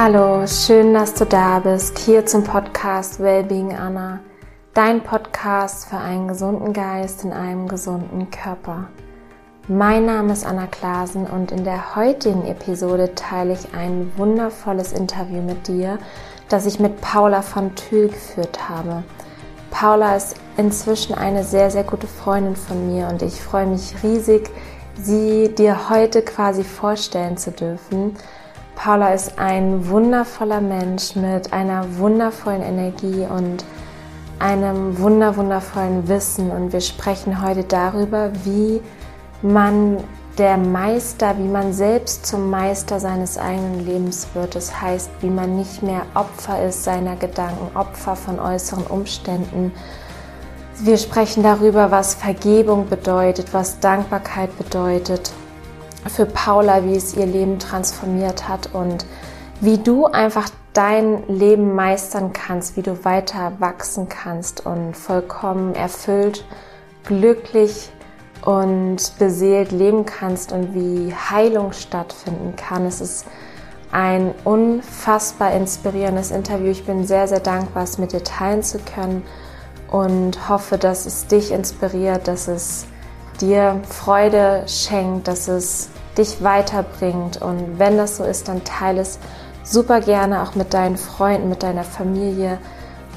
Hallo, schön, dass du da bist, hier zum Podcast Wellbeing Anna, dein Podcast für einen gesunden Geist in einem gesunden Körper. Mein Name ist Anna Klasen und in der heutigen Episode teile ich ein wundervolles Interview mit dir, das ich mit Paula von Thül geführt habe. Paula ist inzwischen eine sehr, sehr gute Freundin von mir und ich freue mich riesig, sie dir heute quasi vorstellen zu dürfen. Paula ist ein wundervoller Mensch mit einer wundervollen Energie und einem wunder wundervollen Wissen und wir sprechen heute darüber, wie man der Meister, wie man selbst zum Meister seines eigenen Lebens wird. Das heißt, wie man nicht mehr Opfer ist seiner Gedanken, Opfer von äußeren Umständen. Wir sprechen darüber, was Vergebung bedeutet, was Dankbarkeit bedeutet, für Paula, wie es ihr Leben transformiert hat und wie du einfach dein Leben meistern kannst, wie du weiter wachsen kannst und vollkommen erfüllt, glücklich und beseelt leben kannst und wie Heilung stattfinden kann. Es ist ein unfassbar inspirierendes Interview. Ich bin sehr, sehr dankbar, es mit dir teilen zu können und hoffe, dass es dich inspiriert, dass es dir Freude schenkt, dass es dich weiterbringt. Und wenn das so ist, dann teile es super gerne auch mit deinen Freunden, mit deiner Familie.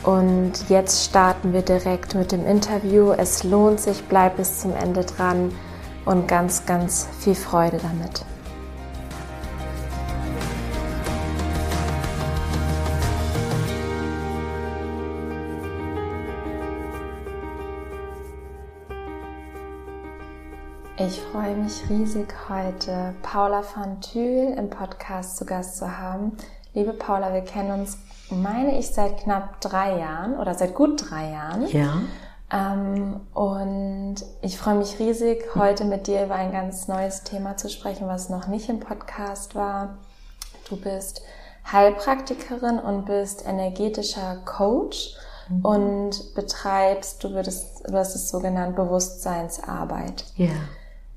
Und jetzt starten wir direkt mit dem Interview. Es lohnt sich, bleib bis zum Ende dran und ganz, ganz viel Freude damit. Ich freue mich riesig, heute Paula van Thül im Podcast zu Gast zu haben. Liebe Paula, wir kennen uns, meine ich, seit knapp drei Jahren oder seit gut drei Jahren. Ja. Ähm, und ich freue mich riesig, heute mit dir über ein ganz neues Thema zu sprechen, was noch nicht im Podcast war. Du bist Heilpraktikerin und bist energetischer Coach mhm. und betreibst, du würdest, du hast es so genannt, Bewusstseinsarbeit. Ja.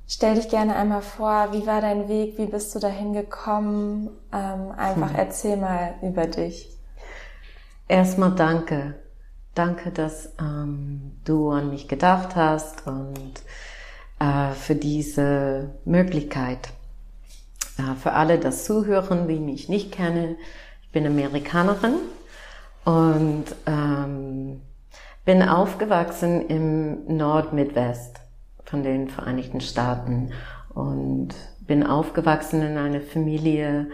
Stell dich gerne einmal vor, wie war dein Weg, wie bist du dahin gekommen? Ähm, einfach hm. erzähl mal über dich. Erstmal danke. Danke, dass ähm, du an mich gedacht hast und äh, für diese Möglichkeit. Äh, für alle das Zuhören, die mich nicht kennen, ich bin Amerikanerin und ähm, bin aufgewachsen im Nord-Midwest von den Vereinigten Staaten und bin aufgewachsen in einer Familie,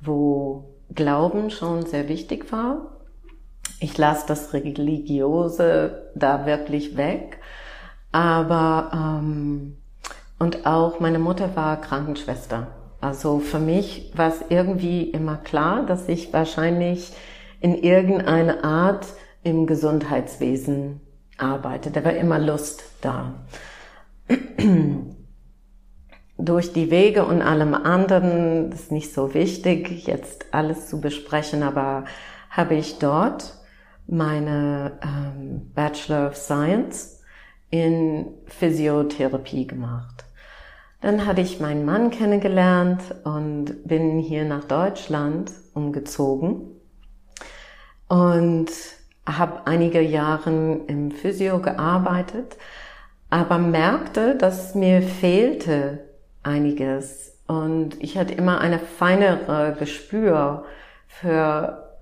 wo Glauben schon sehr wichtig war. Ich lasse das Religiose da wirklich weg, aber ähm, und auch meine Mutter war Krankenschwester. Also für mich war es irgendwie immer klar, dass ich wahrscheinlich in irgendeiner Art im Gesundheitswesen arbeite. Da war immer Lust da. durch die Wege und allem anderen, ist nicht so wichtig, jetzt alles zu besprechen, aber habe ich dort meine ähm, Bachelor of Science in Physiotherapie gemacht. Dann hatte ich meinen Mann kennengelernt und bin hier nach Deutschland umgezogen und habe einige Jahre im Physio gearbeitet, aber merkte, dass mir fehlte einiges und ich hatte immer eine feinere Gespür für,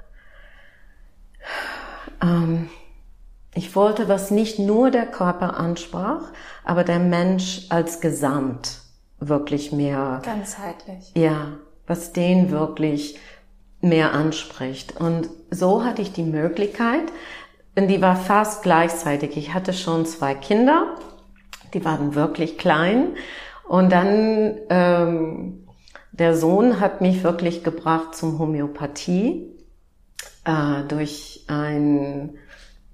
ähm, ich wollte, was nicht nur der Körper ansprach, aber der Mensch als Gesamt wirklich mehr. Ganzheitlich. Ja, was den wirklich mehr anspricht. Und so hatte ich die Möglichkeit, denn die war fast gleichzeitig. Ich hatte schon zwei Kinder die waren wirklich klein. Und dann ähm, der Sohn hat mich wirklich gebracht zum Homöopathie äh, durch einen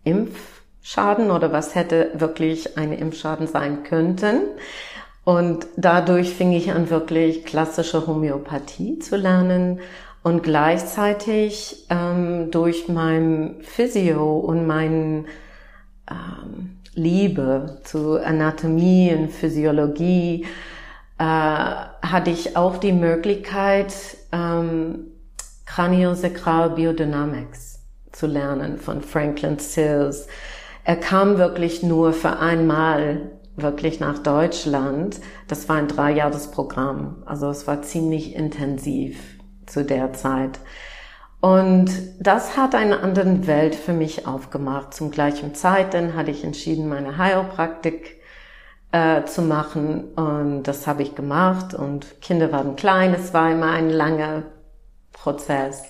Impfschaden oder was hätte wirklich ein Impfschaden sein könnten. Und dadurch fing ich an, wirklich klassische Homöopathie zu lernen und gleichzeitig ähm, durch mein Physio und mein ähm, Liebe zu Anatomie und Physiologie, äh, hatte ich auch die Möglichkeit, ähm, Craniosacral Biodynamics zu lernen von Franklin Sills. Er kam wirklich nur für einmal wirklich nach Deutschland. Das war ein Dreijahresprogramm. Also es war ziemlich intensiv zu der Zeit. Und das hat eine andere Welt für mich aufgemacht. Zum gleichen Zeit dann hatte ich entschieden, meine Heilpraktik äh, zu machen. Und das habe ich gemacht. Und Kinder waren klein. Es war immer ein langer Prozess.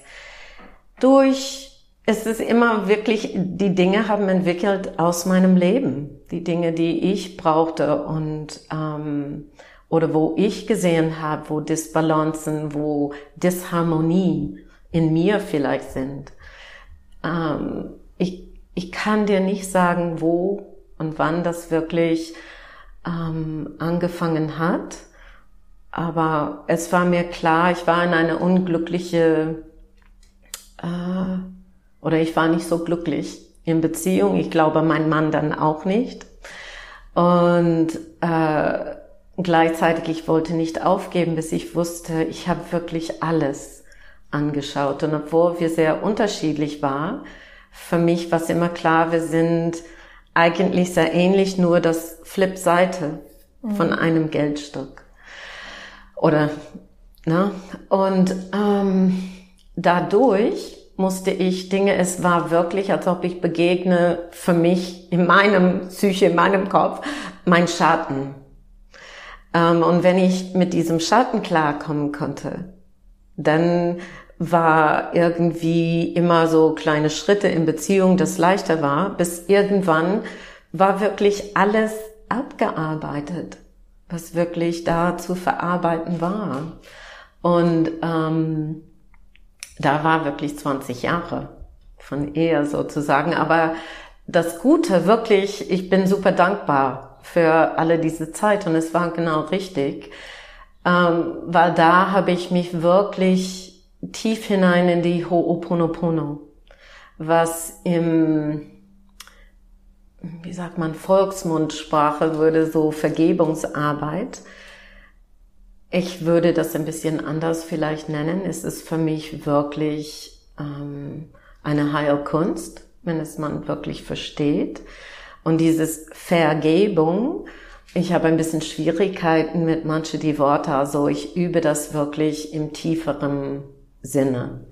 Durch es ist immer wirklich, die Dinge haben entwickelt aus meinem Leben. Die Dinge, die ich brauchte und ähm, oder wo ich gesehen habe, wo Disbalancen, wo Disharmonie in mir vielleicht sind. Ähm, ich, ich kann dir nicht sagen, wo und wann das wirklich ähm, angefangen hat, aber es war mir klar, ich war in eine unglückliche, äh, oder ich war nicht so glücklich in Beziehung. Ich glaube, mein Mann dann auch nicht. Und äh, gleichzeitig, ich wollte nicht aufgeben, bis ich wusste, ich habe wirklich alles angeschaut. Und obwohl wir sehr unterschiedlich waren, für mich war es immer klar, wir sind eigentlich sehr ähnlich, nur das Flipseite mhm. von einem Geldstück. Oder, ne? Und ähm, dadurch musste ich Dinge, es war wirklich, als ob ich begegne für mich in meinem Psyche, in meinem Kopf, mein Schatten. Ähm, und wenn ich mit diesem Schatten klarkommen konnte, dann war irgendwie immer so kleine Schritte in Beziehung, das leichter war, bis irgendwann war wirklich alles abgearbeitet, was wirklich da zu verarbeiten war. Und ähm, da war wirklich 20 Jahre von Ehe sozusagen. Aber das Gute, wirklich, ich bin super dankbar für alle diese Zeit und es war genau richtig, ähm, weil da habe ich mich wirklich tief hinein in die Ho'oponopono, was im, wie sagt man, Volksmundsprache würde so Vergebungsarbeit. Ich würde das ein bisschen anders vielleicht nennen. Es ist für mich wirklich ähm, eine Heilkunst, wenn es man wirklich versteht. Und dieses Vergebung, ich habe ein bisschen Schwierigkeiten mit manche die Worte, also ich übe das wirklich im tieferen Sinne.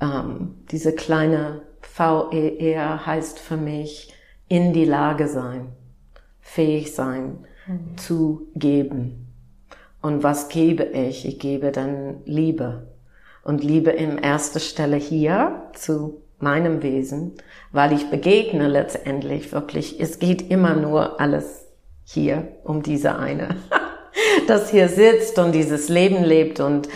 Ähm, diese kleine V-E-R heißt für mich in die Lage sein, fähig sein, mhm. zu geben. Und was gebe ich? Ich gebe dann Liebe. Und Liebe in erster Stelle hier zu meinem Wesen, weil ich begegne letztendlich wirklich, es geht immer nur alles hier um diese eine, das hier sitzt und dieses Leben lebt und,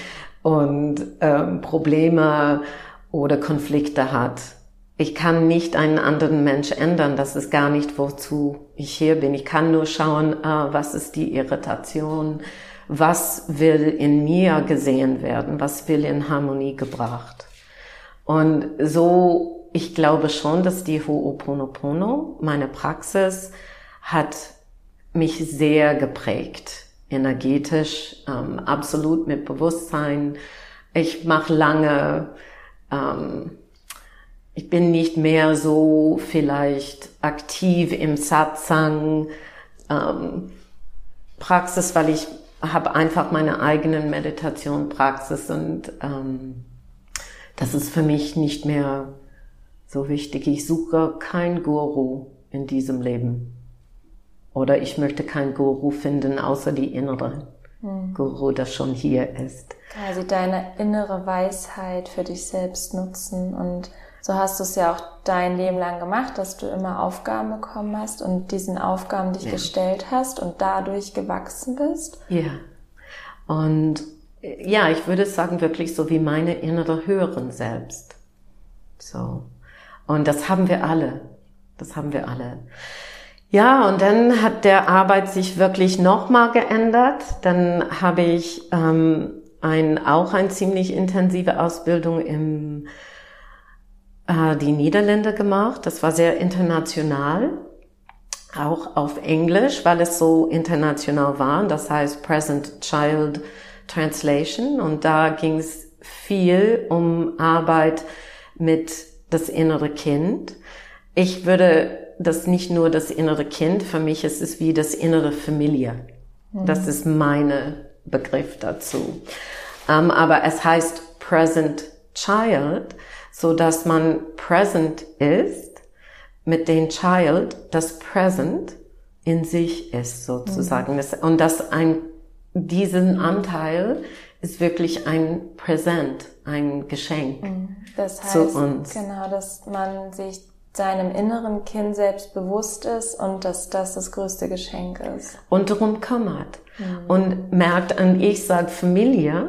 und ähm, Probleme oder Konflikte hat. Ich kann nicht einen anderen Mensch ändern, das ist gar nicht, wozu ich hier bin. Ich kann nur schauen, äh, was ist die Irritation, was will in mir gesehen werden, was will in Harmonie gebracht. Und so, ich glaube schon, dass die Ho'oponopono, meine Praxis, hat mich sehr geprägt, energetisch, ähm, absolut mit Bewusstsein. Ich mache lange, ähm, ich bin nicht mehr so vielleicht aktiv im Satsang ähm, Praxis, weil ich habe einfach meine eigenen Meditation Praxis und ähm, das ist für mich nicht mehr so wichtig. Ich suche kein Guru in diesem Leben. Oder ich möchte kein Guru finden, außer die innere mhm. Guru, das schon hier ist. Also deine innere Weisheit für dich selbst nutzen. Und so hast du es ja auch dein Leben lang gemacht, dass du immer Aufgaben bekommen hast und diesen Aufgaben dich ja. gestellt hast und dadurch gewachsen bist. Ja. Und ja, ich würde sagen, wirklich so wie meine innere Hören selbst. So. Und das haben wir alle. Das haben wir alle. Ja, und dann hat der Arbeit sich wirklich nochmal geändert. Dann habe ich ähm, ein, auch eine ziemlich intensive Ausbildung im äh, die Niederländer gemacht. Das war sehr international, auch auf Englisch, weil es so international war. Das heißt Present Child Translation und da ging es viel um Arbeit mit das innere Kind. Ich würde das nicht nur das innere Kind, für mich ist es wie das innere Familie. Mhm. Das ist meine Begriff dazu. Ähm, aber es heißt present child, so dass man present ist mit dem Child, das present in sich ist sozusagen. Mhm. Und dass ein, diesen Anteil ist wirklich ein Präsent, ein Geschenk mhm. das heißt, zu uns. Genau, dass man sich seinem inneren Kind selbst bewusst ist und dass das das größte Geschenk ist. Und darum kümmert. Mhm. Und merkt, und ich sage Familie,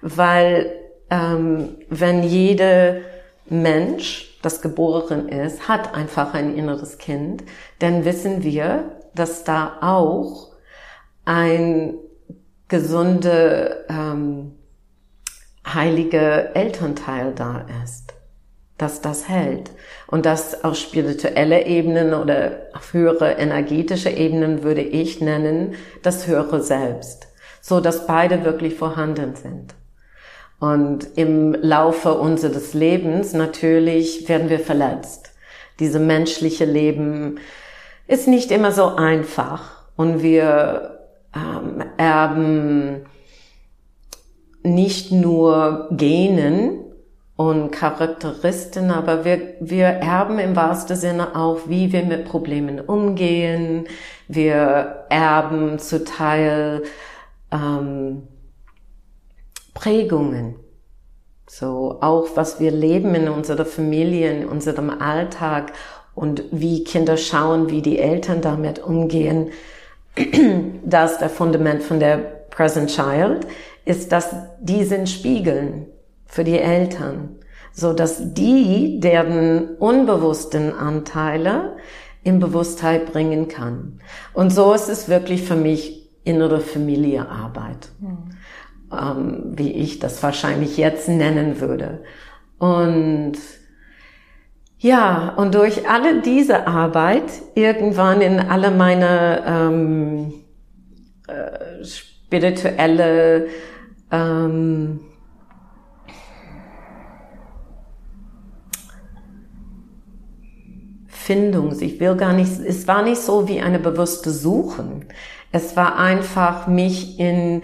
weil ähm, wenn jede Mensch, das geboren ist, hat einfach ein inneres Kind, dann wissen wir, dass da auch ein gesunde, ähm, heilige Elternteil da ist, dass das hält. Und das auf spirituelle Ebenen oder auf höhere energetische Ebenen würde ich nennen, das höhere Selbst. So dass beide wirklich vorhanden sind. Und im Laufe unseres Lebens natürlich werden wir verletzt. Diese menschliche Leben ist nicht immer so einfach und wir ähm, erben nicht nur Genen und Charakteristen, aber wir, wir erben im wahrsten Sinne auch, wie wir mit Problemen umgehen. Wir erben zu Teil ähm, Prägungen. So auch was wir leben in unserer Familie, in unserem Alltag und wie Kinder schauen, wie die Eltern damit umgehen. Das der Fundament von der Present Child ist, dass die sind Spiegeln für die Eltern, so dass die deren unbewussten Anteile in Bewusstheit bringen kann. Und so ist es wirklich für mich innere Familiearbeit, mhm. ähm, wie ich das wahrscheinlich jetzt nennen würde. Und ja, und durch alle diese Arbeit, irgendwann in alle meine ähm, äh, spirituelle ähm, Findung. Ich will gar nicht, es war nicht so wie eine bewusste Suchen. Es war einfach mich in,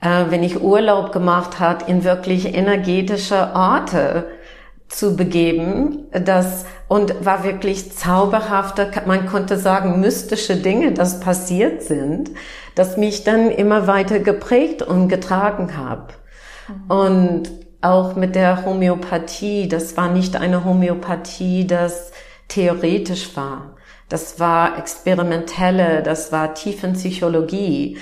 äh, wenn ich Urlaub gemacht hat, in wirklich energetische Orte zu begeben, das und war wirklich zauberhafte, man konnte sagen mystische Dinge, das passiert sind, das mich dann immer weiter geprägt und getragen habe. Mhm. Und auch mit der Homöopathie, das war nicht eine Homöopathie, das theoretisch war. Das war experimentelle, das war Tiefenpsychologie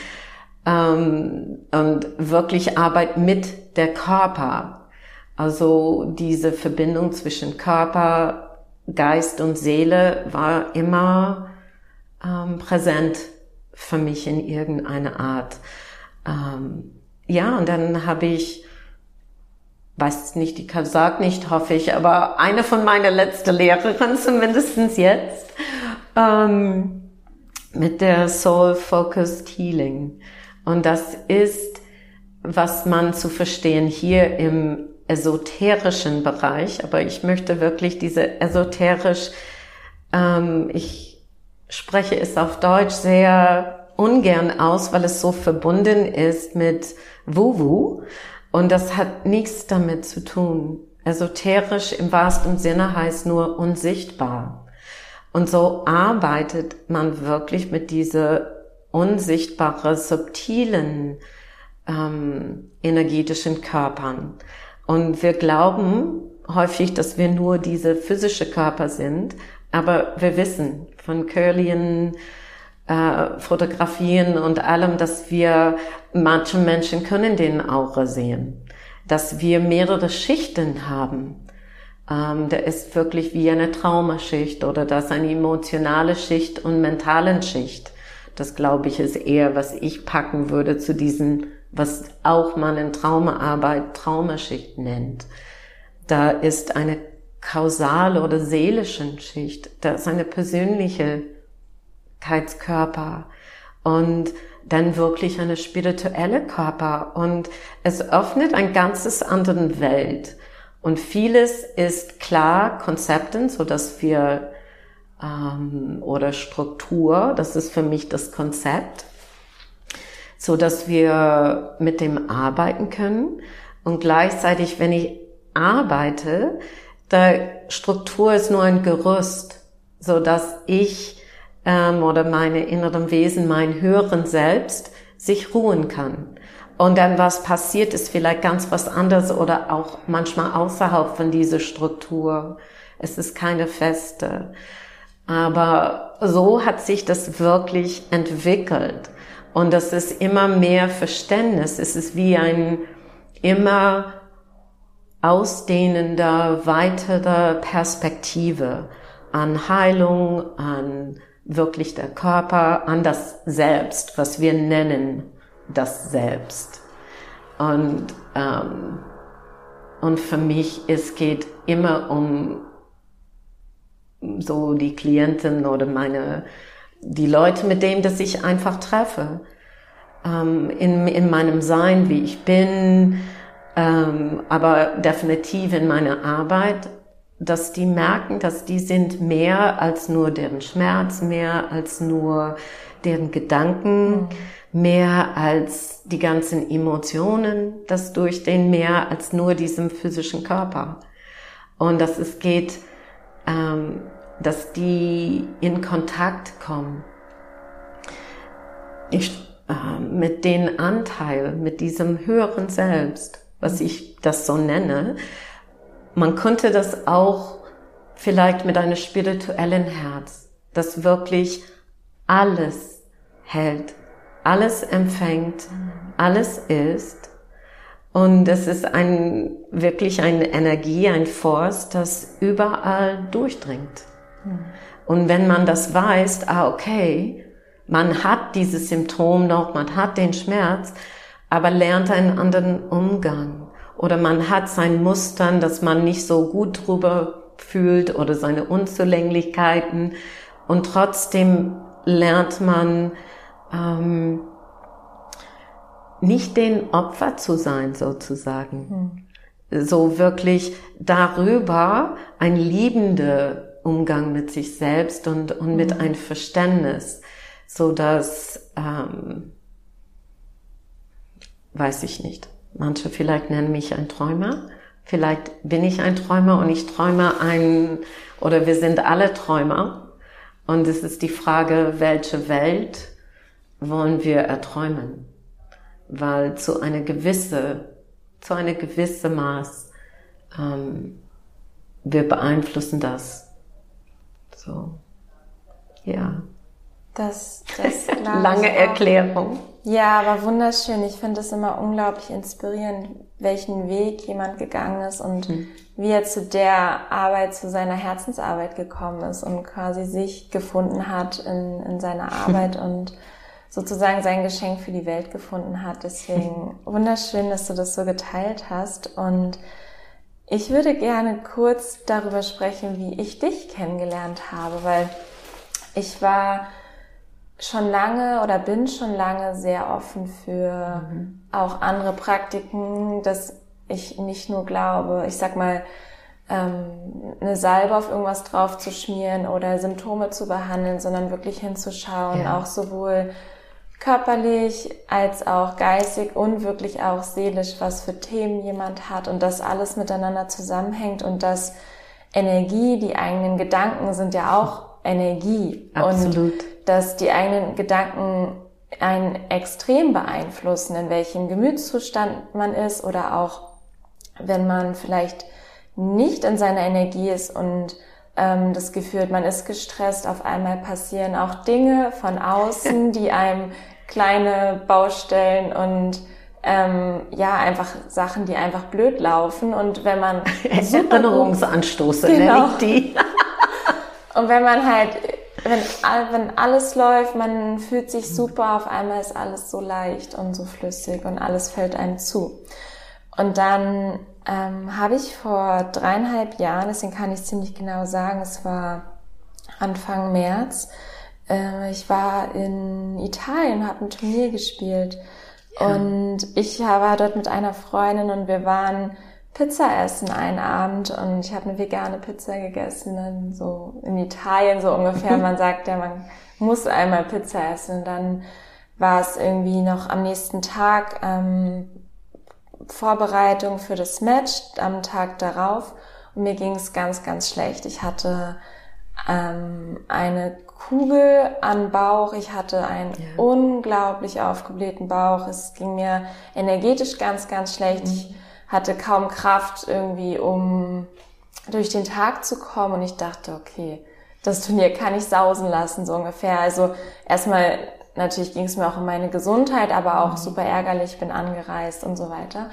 ähm, und wirklich Arbeit mit der Körper. Also diese Verbindung zwischen Körper, Geist und Seele war immer ähm, präsent für mich in irgendeiner Art. Ähm, ja, und dann habe ich, weiß nicht, die sagt nicht, hoffe ich, aber eine von meiner letzten Lehrerinnen zumindestens jetzt, ähm, mit der Soul Focused Healing. Und das ist, was man zu verstehen hier im esoterischen Bereich, aber ich möchte wirklich diese esoterisch, ähm, ich spreche es auf Deutsch sehr ungern aus, weil es so verbunden ist mit Wu-Wu und das hat nichts damit zu tun. Esoterisch im wahrsten Sinne heißt nur unsichtbar. Und so arbeitet man wirklich mit diese unsichtbare, subtilen ähm, energetischen Körpern. Und wir glauben häufig, dass wir nur diese physische Körper sind, aber wir wissen von Curlian äh, Fotografien und allem, dass wir manche Menschen können den Aura sehen, dass wir mehrere Schichten haben. Ähm, der ist wirklich wie eine Traumaschicht oder das eine emotionale Schicht und mentalen Schicht. Das glaube ich ist eher, was ich packen würde zu diesen was auch man in Traumaarbeit Traumaschicht nennt. Da ist eine kausale oder seelische Schicht, da ist eine Persönlichkeitskörper und dann wirklich eine spirituelle Körper und es öffnet ein ganzes anderen Welt. Und vieles ist klar Konzepten, so dass wir ähm, oder Struktur, das ist für mich das Konzept, so dass wir mit dem arbeiten können und gleichzeitig, wenn ich arbeite, der Struktur ist nur ein Gerüst, so dass ich ähm, oder meine inneren Wesen, mein höheren Selbst sich ruhen kann. Und dann was passiert, ist vielleicht ganz was anderes oder auch manchmal außerhalb von dieser Struktur. Es ist keine feste. Aber so hat sich das wirklich entwickelt. Und das ist immer mehr Verständnis. Es ist wie ein immer ausdehnender, weiterer Perspektive an Heilung, an wirklich der Körper, an das Selbst, was wir nennen das Selbst. Und, ähm, und für mich, es geht immer um so die Klienten oder meine, die Leute, mit denen dass ich einfach treffe. Ähm, in, in meinem Sein, wie ich bin, ähm, aber definitiv in meiner Arbeit, dass die merken, dass die sind mehr als nur deren Schmerz, mehr als nur deren Gedanken, mhm. mehr als die ganzen Emotionen, das durch den mehr als nur diesem physischen Körper. Und dass es geht, ähm, dass die in Kontakt kommen. Ich, äh, mit den Anteil, mit diesem höheren Selbst, was ich das so nenne. Man könnte das auch vielleicht mit einem spirituellen Herz, das wirklich alles hält, alles empfängt, alles ist. Und es ist ein, wirklich eine Energie, ein Force, das überall durchdringt. Und wenn man das weiß, ah, okay, man hat dieses Symptom noch, man hat den Schmerz, aber lernt einen anderen Umgang. Oder man hat sein Mustern, dass man nicht so gut drüber fühlt oder seine Unzulänglichkeiten. Und trotzdem lernt man ähm, nicht den Opfer zu sein, sozusagen. Hm. So wirklich darüber ein liebender Umgang mit sich selbst und, und hm. mit ein Verständnis, so dass ähm, weiß ich nicht. Manche vielleicht nennen mich ein Träumer. Vielleicht bin ich ein Träumer und ich träume ein, oder wir sind alle Träumer. Und es ist die Frage, welche Welt wollen wir erträumen? Weil zu einer gewisse, zu einer gewisse Maß, ähm, wir beeinflussen das. So, ja. Das, das Lange Erklärung. Ja, aber wunderschön. Ich finde es immer unglaublich inspirierend, welchen Weg jemand gegangen ist und mhm. wie er zu der Arbeit, zu seiner Herzensarbeit gekommen ist und quasi sich gefunden hat in, in seiner Arbeit und sozusagen sein Geschenk für die Welt gefunden hat. Deswegen wunderschön, dass du das so geteilt hast und ich würde gerne kurz darüber sprechen, wie ich dich kennengelernt habe, weil ich war schon lange oder bin schon lange sehr offen für mhm. auch andere Praktiken, dass ich nicht nur glaube, ich sag mal, ähm, eine Salbe auf irgendwas drauf zu schmieren oder Symptome zu behandeln, sondern wirklich hinzuschauen, ja. auch sowohl körperlich als auch geistig und wirklich auch seelisch, was für Themen jemand hat und das alles miteinander zusammenhängt und dass Energie, die eigenen Gedanken sind ja auch Energie. Absolut. Und dass die eigenen Gedanken einen extrem beeinflussen, in welchem Gemütszustand man ist oder auch wenn man vielleicht nicht in seiner Energie ist und ähm, das Gefühl, man ist gestresst, auf einmal passieren auch Dinge von außen, die einem kleine Baustellen und ähm, ja, einfach Sachen, die einfach blöd laufen. Und wenn man Erinnerungsanstoße genau. nenne ich die. und wenn man halt wenn, wenn alles läuft, man fühlt sich super, auf einmal ist alles so leicht und so flüssig und alles fällt einem zu. Und dann ähm, habe ich vor dreieinhalb Jahren, deswegen kann ich ziemlich genau sagen, es war Anfang März, Äh, ich war in Italien, habe ein Turnier gespielt. Ja. Und ich war dort mit einer Freundin und wir waren Pizza essen einen Abend und ich habe eine vegane Pizza gegessen, dann so in Italien so ungefähr. Man sagt ja, man muss einmal Pizza essen. Und dann war es irgendwie noch am nächsten Tag ähm, Vorbereitung für das Match am Tag darauf und mir ging es ganz, ganz schlecht. Ich hatte ähm, eine Kugel an Bauch, ich hatte einen ja. unglaublich aufgeblähten Bauch. Es ging mir energetisch ganz, ganz schlecht. Mhm. Hatte kaum Kraft irgendwie, um durch den Tag zu kommen und ich dachte, okay, das Turnier kann ich sausen lassen, so ungefähr. Also erstmal, natürlich ging es mir auch um meine Gesundheit, aber auch mhm. super ärgerlich, bin angereist und so weiter.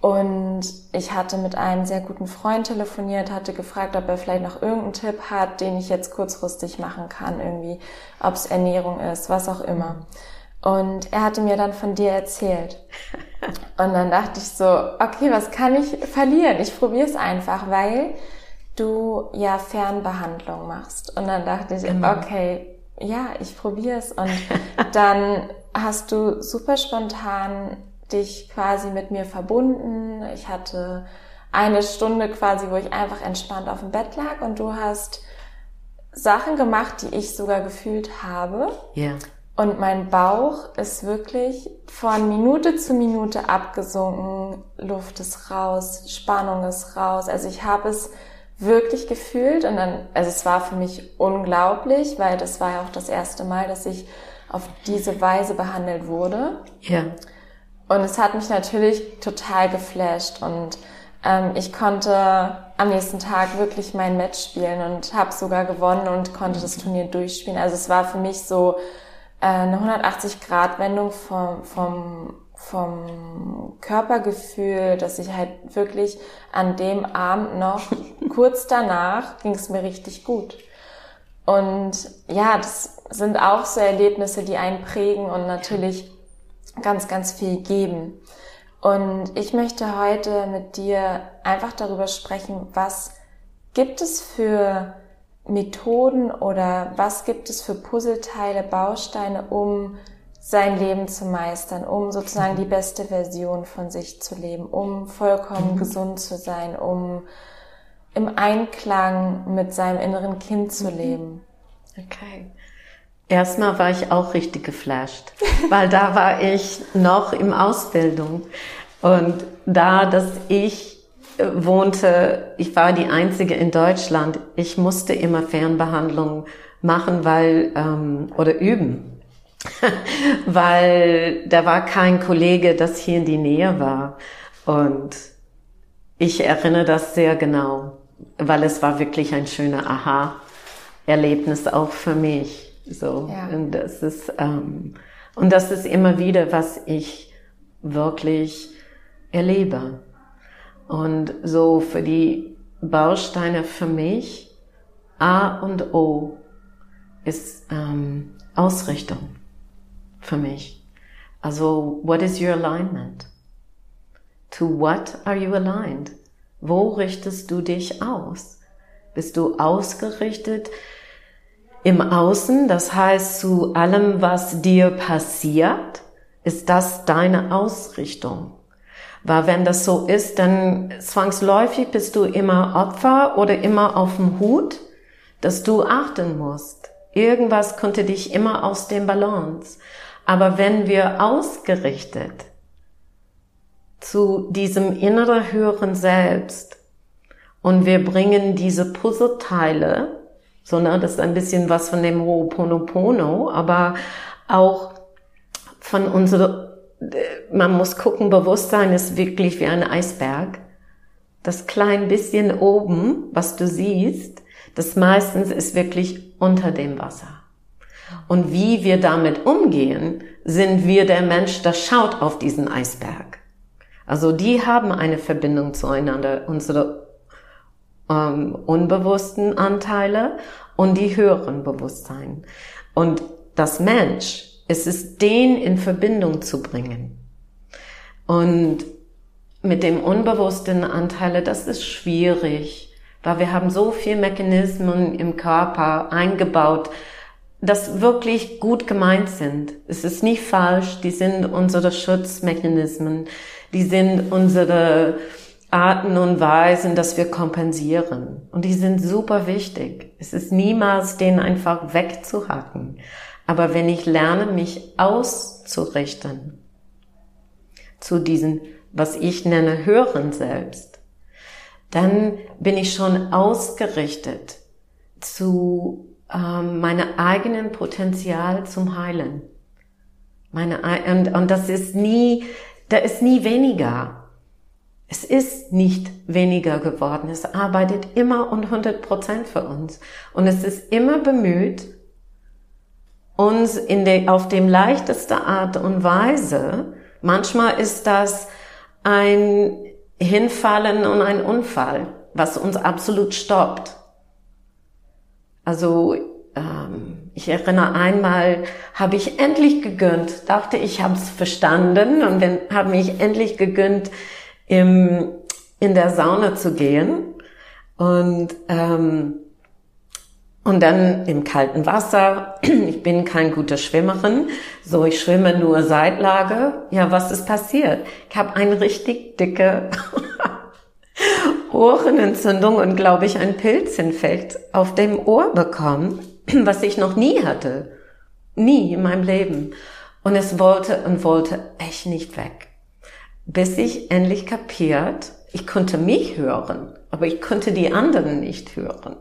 Und ich hatte mit einem sehr guten Freund telefoniert, hatte gefragt, ob er vielleicht noch irgendeinen Tipp hat, den ich jetzt kurzfristig machen kann, irgendwie, ob es Ernährung ist, was auch immer. Und er hatte mir dann von dir erzählt. Und dann dachte ich so, okay, was kann ich verlieren? Ich probiere es einfach, weil du ja Fernbehandlung machst. Und dann dachte ich, genau. okay, ja, ich probiere es. Und dann hast du super spontan dich quasi mit mir verbunden. Ich hatte eine Stunde quasi, wo ich einfach entspannt auf dem Bett lag und du hast Sachen gemacht, die ich sogar gefühlt habe. Ja. Und mein Bauch ist wirklich von Minute zu Minute abgesunken. Luft ist raus, Spannung ist raus. Also ich habe es wirklich gefühlt und dann, also es war für mich unglaublich, weil das war ja auch das erste Mal, dass ich auf diese Weise behandelt wurde. Ja. Und es hat mich natürlich total geflasht und ähm, ich konnte am nächsten Tag wirklich mein Match spielen und habe sogar gewonnen und konnte das Turnier durchspielen. Also es war für mich so eine 180-Grad-Wendung vom, vom, vom Körpergefühl, dass ich halt wirklich an dem Abend noch, kurz danach, ging es mir richtig gut. Und ja, das sind auch so Erlebnisse, die einen prägen und natürlich ganz, ganz viel geben. Und ich möchte heute mit dir einfach darüber sprechen, was gibt es für Methoden oder was gibt es für Puzzleteile, Bausteine, um sein Leben zu meistern, um sozusagen die beste Version von sich zu leben, um vollkommen mhm. gesund zu sein, um im Einklang mit seinem inneren Kind zu mhm. leben. Okay. Erstmal war ich auch richtig geflasht, weil da war ich noch im Ausbildung und da, dass ich wohnte, ich war die einzige in Deutschland. Ich musste immer Fernbehandlung machen, weil ähm, oder üben, weil da war kein Kollege, das hier in die Nähe war und ich erinnere das sehr genau, weil es war wirklich ein schöner Aha-Erlebnis auch für mich. So, ja. und das ist, ähm, und das ist immer wieder, was ich wirklich erlebe. Und so für die Bausteine für mich, A und O ist ähm, Ausrichtung für mich. Also, what is your alignment? To what are you aligned? Wo richtest du dich aus? Bist du ausgerichtet im Außen, das heißt zu allem, was dir passiert, ist das deine Ausrichtung. Weil wenn das so ist, dann zwangsläufig bist du immer Opfer oder immer auf dem Hut, dass du achten musst. Irgendwas konnte dich immer aus dem Balance. Aber wenn wir ausgerichtet zu diesem inneren höheren Selbst und wir bringen diese Puzzleteile so, ne, das ist ein bisschen was von dem Ho'oponopono, aber auch von unserer, man muss gucken, Bewusstsein ist wirklich wie ein Eisberg. Das klein bisschen oben, was du siehst, das meistens ist wirklich unter dem Wasser. Und wie wir damit umgehen, sind wir der Mensch, der schaut auf diesen Eisberg. Also die haben eine Verbindung zueinander, unsere ähm, unbewussten Anteile und die höheren Bewusstsein. Und das Mensch, es ist den in Verbindung zu bringen. Und mit dem unbewussten Anteile, das ist schwierig, weil wir haben so viele Mechanismen im Körper eingebaut, das wirklich gut gemeint sind. Es ist nicht falsch, die sind unsere Schutzmechanismen, die sind unsere Arten und Weisen, dass wir kompensieren. Und die sind super wichtig. Es ist niemals, den einfach wegzuhacken. Aber wenn ich lerne, mich auszurichten zu diesen, was ich nenne, höheren Selbst, dann bin ich schon ausgerichtet zu ähm, meinem eigenen Potenzial zum Heilen. Meine, und, und das ist nie, da ist nie weniger. Es ist nicht weniger geworden. Es arbeitet immer und 100 Prozent für uns. Und es ist immer bemüht, uns in der, auf dem leichteste Art und Weise, manchmal ist das ein Hinfallen und ein Unfall, was uns absolut stoppt. Also ähm, ich erinnere einmal, habe ich endlich gegönnt, dachte ich habe es verstanden und dann habe mich endlich gegönnt, im, in der Sauna zu gehen und ähm, und dann im kalten Wasser. Ich bin kein guter Schwimmerin, so ich schwimme nur Seitlage. Ja, was ist passiert? Ich habe eine richtig dicke Ohrenentzündung und glaube ich ein Pilzinfekt auf dem Ohr bekommen, was ich noch nie hatte. Nie in meinem Leben. Und es wollte und wollte echt nicht weg. Bis ich endlich kapiert, ich konnte mich hören, aber ich konnte die anderen nicht hören.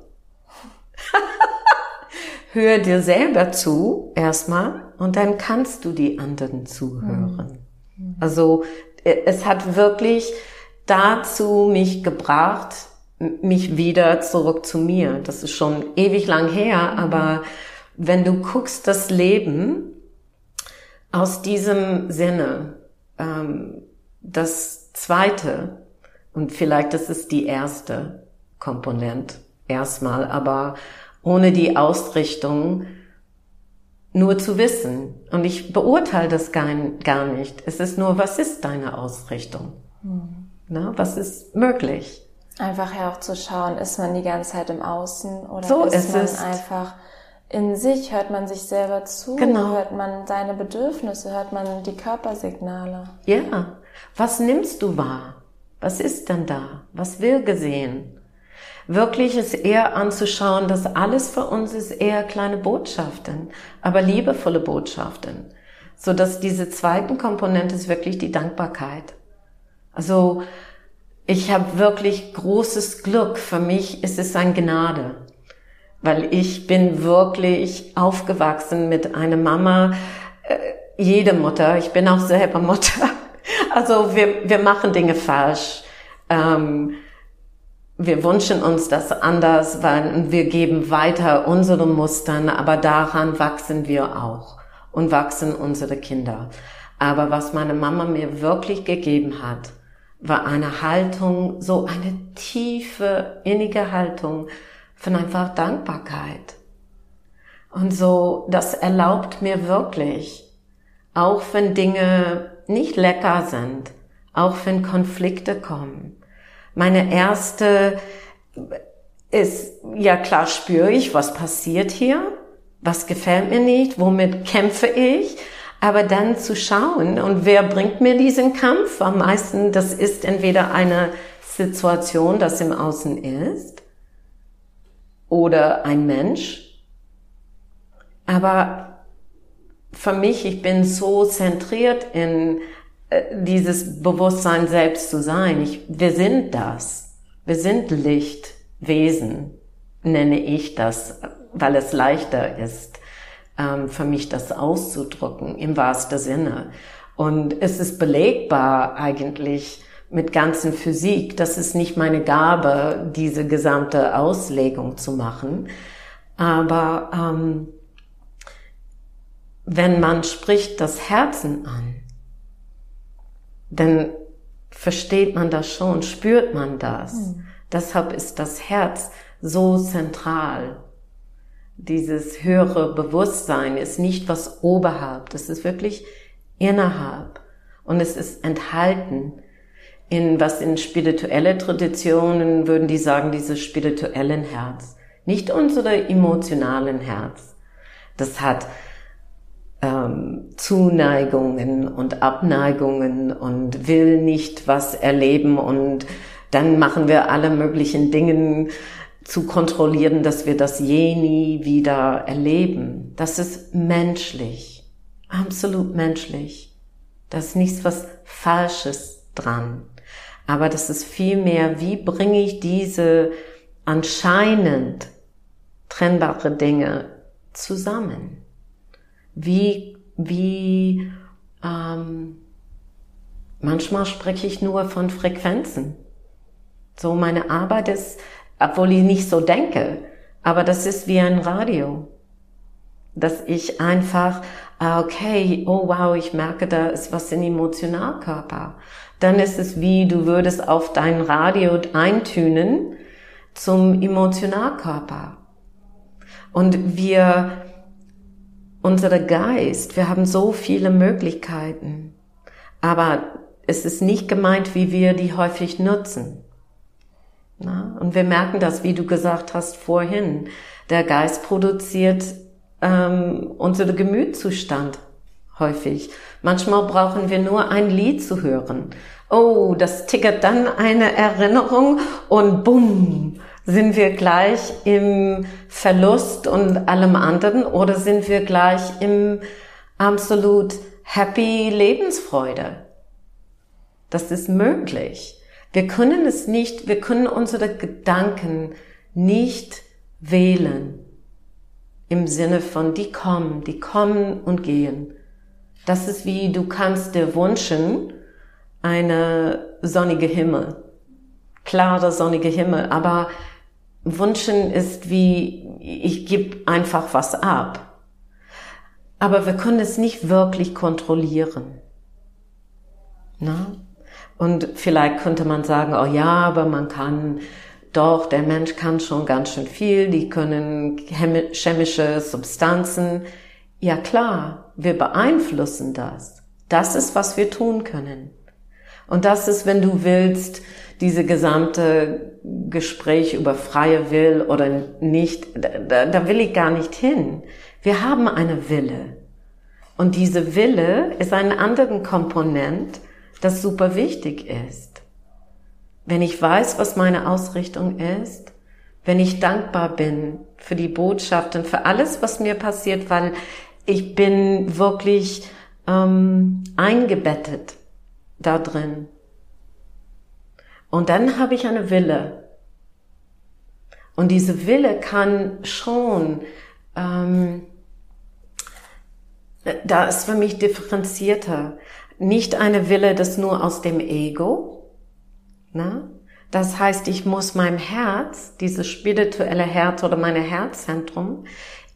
Hör dir selber zu erstmal und dann kannst du die anderen zuhören. Mhm. Also äh, es hat wirklich dazu mich gebracht, mich wieder zurück zu mir. Das ist schon ewig lang her, aber wenn du guckst das Leben aus diesem Sinne, ähm, das zweite, und vielleicht das ist die erste Komponent erstmal, aber ohne die Ausrichtung nur zu wissen. Und ich beurteile das gar, gar nicht. Es ist nur, was ist deine Ausrichtung? Mhm. Ne? Was ist möglich? Einfach ja auch zu schauen, ist man die ganze Zeit im Außen oder so ist, man es. einfach in sich, hört man sich selber zu, genau. hört man seine Bedürfnisse, hört man die Körpersignale. Ja, was nimmst du wahr? Was ist denn da? Was will gesehen? Wirklich ist eher anzuschauen, dass alles für uns ist eher kleine Botschaften, aber liebevolle Botschaften. So dass diese zweiten Komponente ist wirklich die Dankbarkeit. Also ich habe wirklich großes Glück. Für mich ist es ein Gnade, weil ich bin wirklich aufgewachsen mit einer Mama, äh, jede Mutter, ich bin auch selber Mutter. Also wir, wir machen Dinge falsch. Ähm, wir wünschen uns das anders, weil wir geben weiter unsere Mustern, aber daran wachsen wir auch und wachsen unsere Kinder. Aber was meine Mama mir wirklich gegeben hat, war eine Haltung, so eine tiefe, innige Haltung von einfach Dankbarkeit. Und so, das erlaubt mir wirklich, auch wenn Dinge nicht lecker sind, auch wenn Konflikte kommen. Meine erste ist, ja klar spüre ich, was passiert hier, was gefällt mir nicht, womit kämpfe ich, aber dann zu schauen, und wer bringt mir diesen Kampf? Am meisten, das ist entweder eine Situation, das im Außen ist, oder ein Mensch. Aber für mich, ich bin so zentriert in dieses Bewusstsein selbst zu sein. Ich, wir sind das. Wir sind Lichtwesen, nenne ich das, weil es leichter ist ähm, für mich das auszudrücken im wahrsten Sinne. Und es ist belegbar eigentlich mit ganzen Physik. Das ist nicht meine Gabe, diese gesamte Auslegung zu machen. Aber ähm, wenn man spricht das Herzen an, dann versteht man das schon, spürt man das. Mhm. Deshalb ist das Herz so zentral dieses höhere Bewusstsein ist nicht was oberhalb, das ist wirklich innerhalb. Und es ist enthalten in was in spirituelle Traditionen würden die sagen, dieses spirituellen Herz. Nicht unsere emotionalen Herz. Das hat ähm, Zuneigungen und Abneigungen und will nicht was erleben und dann machen wir alle möglichen Dingen zu kontrollieren, dass wir das je nie wieder erleben. Das ist menschlich, absolut menschlich. Das ist nichts was Falsches dran. Aber das ist vielmehr, wie bringe ich diese anscheinend trennbare Dinge zusammen? Wie, wie, ähm, manchmal spreche ich nur von Frequenzen. So meine Arbeit ist, obwohl ich nicht so denke, aber das ist wie ein Radio. Dass ich einfach, ah, okay, oh wow, ich merke, da ist was im Emotionalkörper. Dann ist es wie, du würdest auf dein Radio eintünen zum Emotionalkörper. Und wir, unser Geist, wir haben so viele Möglichkeiten. Aber es ist nicht gemeint, wie wir die häufig nutzen. Na? Und wir merken das, wie du gesagt hast vorhin. Der Geist produziert ähm, unseren Gemütszustand häufig. Manchmal brauchen wir nur ein Lied zu hören. Oh, das tickert dann eine Erinnerung und bumm, sind wir gleich im Verlust und allem anderen oder sind wir gleich im absolut happy Lebensfreude? Das ist möglich. Wir können es nicht, wir können unsere Gedanken nicht wählen im Sinne von, die kommen, die kommen und gehen. Das ist wie, du kannst dir wünschen, eine sonnige Himmel, klarer sonnige Himmel, aber wünschen ist wie, ich gebe einfach was ab. Aber wir können es nicht wirklich kontrollieren. Na? Und vielleicht könnte man sagen, oh ja, aber man kann doch, der Mensch kann schon ganz schön viel, die können chemische Substanzen. Ja klar, wir beeinflussen das. Das ist, was wir tun können. Und das ist, wenn du willst, diese gesamte Gespräch über freie Will oder nicht, da, da will ich gar nicht hin. Wir haben eine Wille. Und diese Wille ist ein anderen Komponent, das super wichtig ist. Wenn ich weiß, was meine Ausrichtung ist, wenn ich dankbar bin für die Botschaften, für alles, was mir passiert, weil ich bin wirklich ähm, eingebettet da drin. Und dann habe ich eine Wille. Und diese Wille kann schon, ähm, da ist für mich differenzierter. Nicht eine Wille, das nur aus dem Ego. Ne? Das heißt, ich muss meinem Herz, dieses spirituelle Herz oder meine Herzzentrum,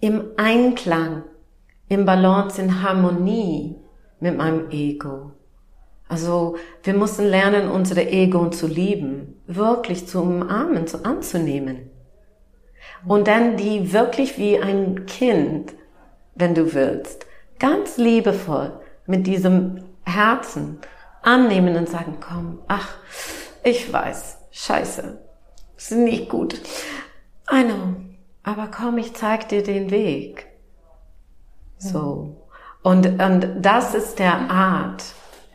im Einklang, im Balance, in Harmonie mit meinem Ego. Also wir müssen lernen, unsere Ego zu lieben, wirklich zu umarmen, zu anzunehmen. Und dann die wirklich wie ein Kind, wenn du willst, ganz liebevoll mit diesem Herzen annehmen und sagen, komm, ach, ich weiß, scheiße, ist nicht gut. I know, aber komm, ich zeig dir den Weg. So. Und, und das ist der Art,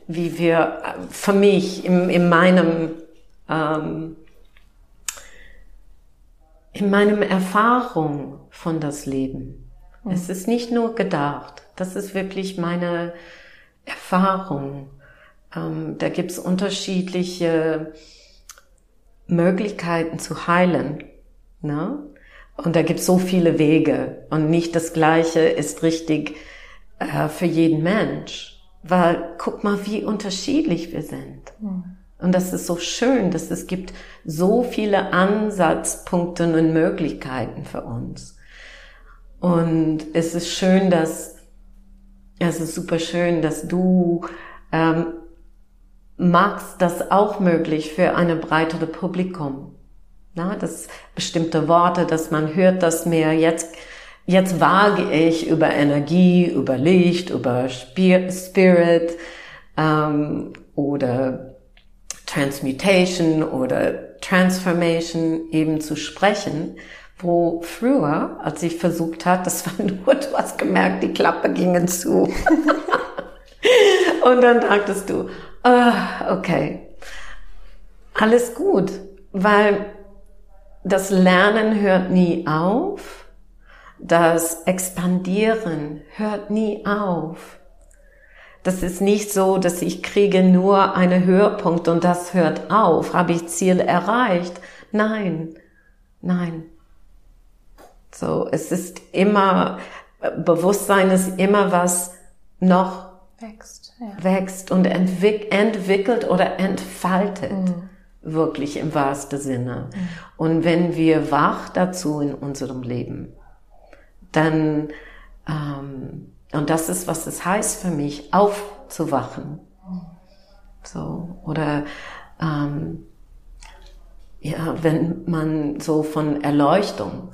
wie wir, für mich, in, in meinem, ähm, in meinem Erfahrung von das Leben. Mhm. Es ist nicht nur gedacht. Das ist wirklich meine Erfahrung. Ähm, da gibt's unterschiedliche Möglichkeiten zu heilen. Ne? Und da gibt's so viele Wege. Und nicht das Gleiche ist richtig äh, für jeden Mensch. Weil guck mal, wie unterschiedlich wir sind. Mhm. Und das ist so schön, dass es gibt so viele Ansatzpunkte und Möglichkeiten für uns. Und es ist schön, dass es ist super schön, dass du ähm, machst das auch möglich für eine breitere Publikum. Na, dass bestimmte Worte, dass man hört das mehr. Jetzt, jetzt wage ich über Energie, über Licht, über Spirit ähm, oder Transmutation oder Transformation eben zu sprechen, Wo früher, als ich versucht hat, das war nur, du hast gemerkt, die Klappe gingen zu. Und dann dachtest du, oh, okay, alles gut, weil das Lernen hört nie auf, das Expandieren hört nie auf. Das ist nicht so, dass ich kriege nur einen Höhepunkt und das hört auf. Habe ich Ziel erreicht? Nein, nein. So, es ist immer, Bewusstsein ist immer was noch wächst, ja. wächst und entwick entwickelt oder entfaltet. Mhm. Wirklich im wahrsten Sinne. Mhm. Und wenn wir wach dazu in unserem Leben, dann, ähm, und das ist, was es heißt für mich, aufzuwachen. So, oder, ähm, ja, wenn man so von Erleuchtung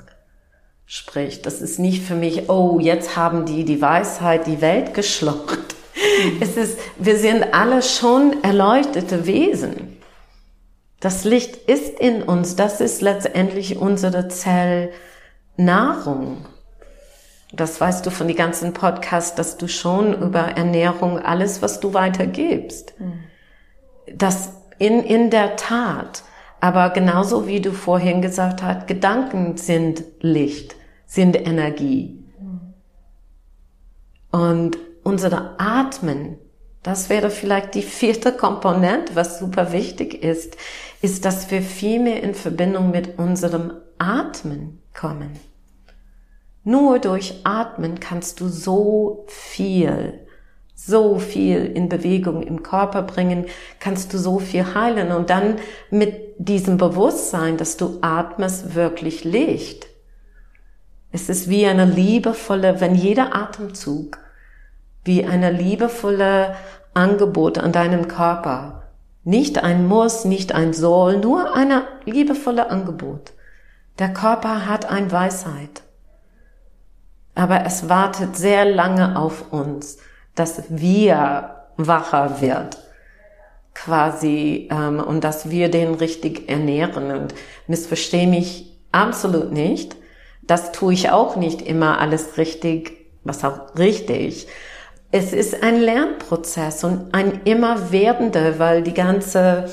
spricht, das ist nicht für mich, oh, jetzt haben die die Weisheit die Welt geschluckt. Mhm. Es ist, wir sind alle schon erleuchtete Wesen. Das Licht ist in uns, das ist letztendlich unsere Zellnahrung. Das weißt du von den ganzen Podcasts, dass du schon über Ernährung alles, was du weitergibst. Mhm. Das in, in der Tat. Aber genauso wie du vorhin gesagt hast, Gedanken sind Licht, sind Energie. Mhm. Und unsere Atmen, das wäre vielleicht die vierte Komponente, was super wichtig ist, ist, dass wir viel mehr in Verbindung mit unserem Atmen kommen. Nur durch Atmen kannst du so viel, so viel in Bewegung im Körper bringen, kannst du so viel heilen und dann mit diesem Bewusstsein, dass du atmest, wirklich Licht. Es ist wie eine liebevolle, wenn jeder Atemzug wie eine liebevolle Angebot an deinem Körper. Nicht ein Muss, nicht ein Soll, nur eine liebevolle Angebot. Der Körper hat ein Weisheit aber es wartet sehr lange auf uns, dass wir wacher wird quasi ähm, und dass wir den richtig ernähren und missverstehe mich absolut nicht. Das tue ich auch nicht immer alles richtig, was auch richtig. Es ist ein Lernprozess und ein immer werdender, weil die ganze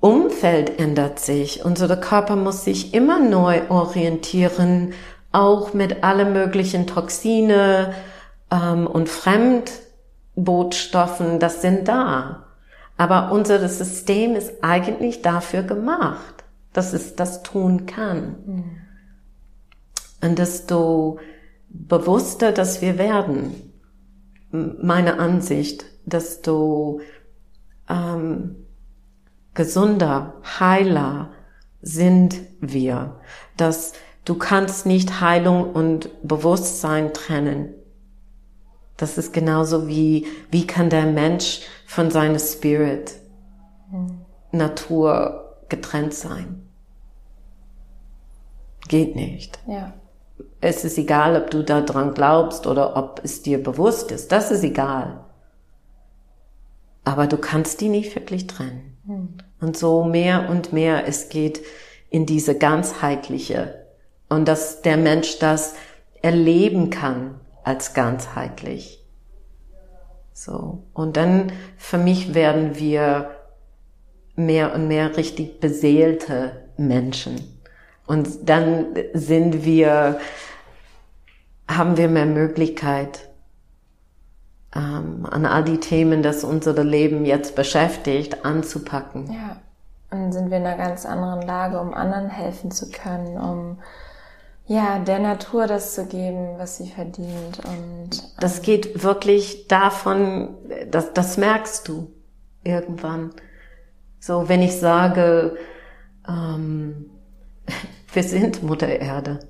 Umfeld ändert sich. Unser Körper muss sich immer neu orientieren auch mit alle möglichen Toxine ähm, und Fremdbootstoffen, das sind da. Aber unser System ist eigentlich dafür gemacht, dass es das tun kann. Mhm. Und desto bewusster, dass wir werden, meine Ansicht, desto ähm, gesunder, heiler sind wir. Dass Du kannst nicht Heilung und Bewusstsein trennen. Das ist genauso wie, wie kann der Mensch von seiner Spirit, mhm. Natur getrennt sein? Geht nicht. Ja. Es ist egal, ob du daran glaubst oder ob es dir bewusst ist. Das ist egal. Aber du kannst die nicht wirklich trennen. Mhm. Und so mehr und mehr es geht in diese ganzheitliche und dass der Mensch das erleben kann als ganzheitlich. So. Und dann für mich werden wir mehr und mehr richtig beseelte Menschen. Und dann sind wir, haben wir mehr Möglichkeit, ähm, an all die Themen, das unser Leben jetzt beschäftigt, anzupacken. Ja. Und dann sind wir in einer ganz anderen Lage, um anderen helfen zu können, um ja, der Natur das zu geben, was sie verdient. Und ähm, das geht wirklich davon, das, das merkst du irgendwann. So, wenn ich sage, ähm, wir sind Mutter Erde.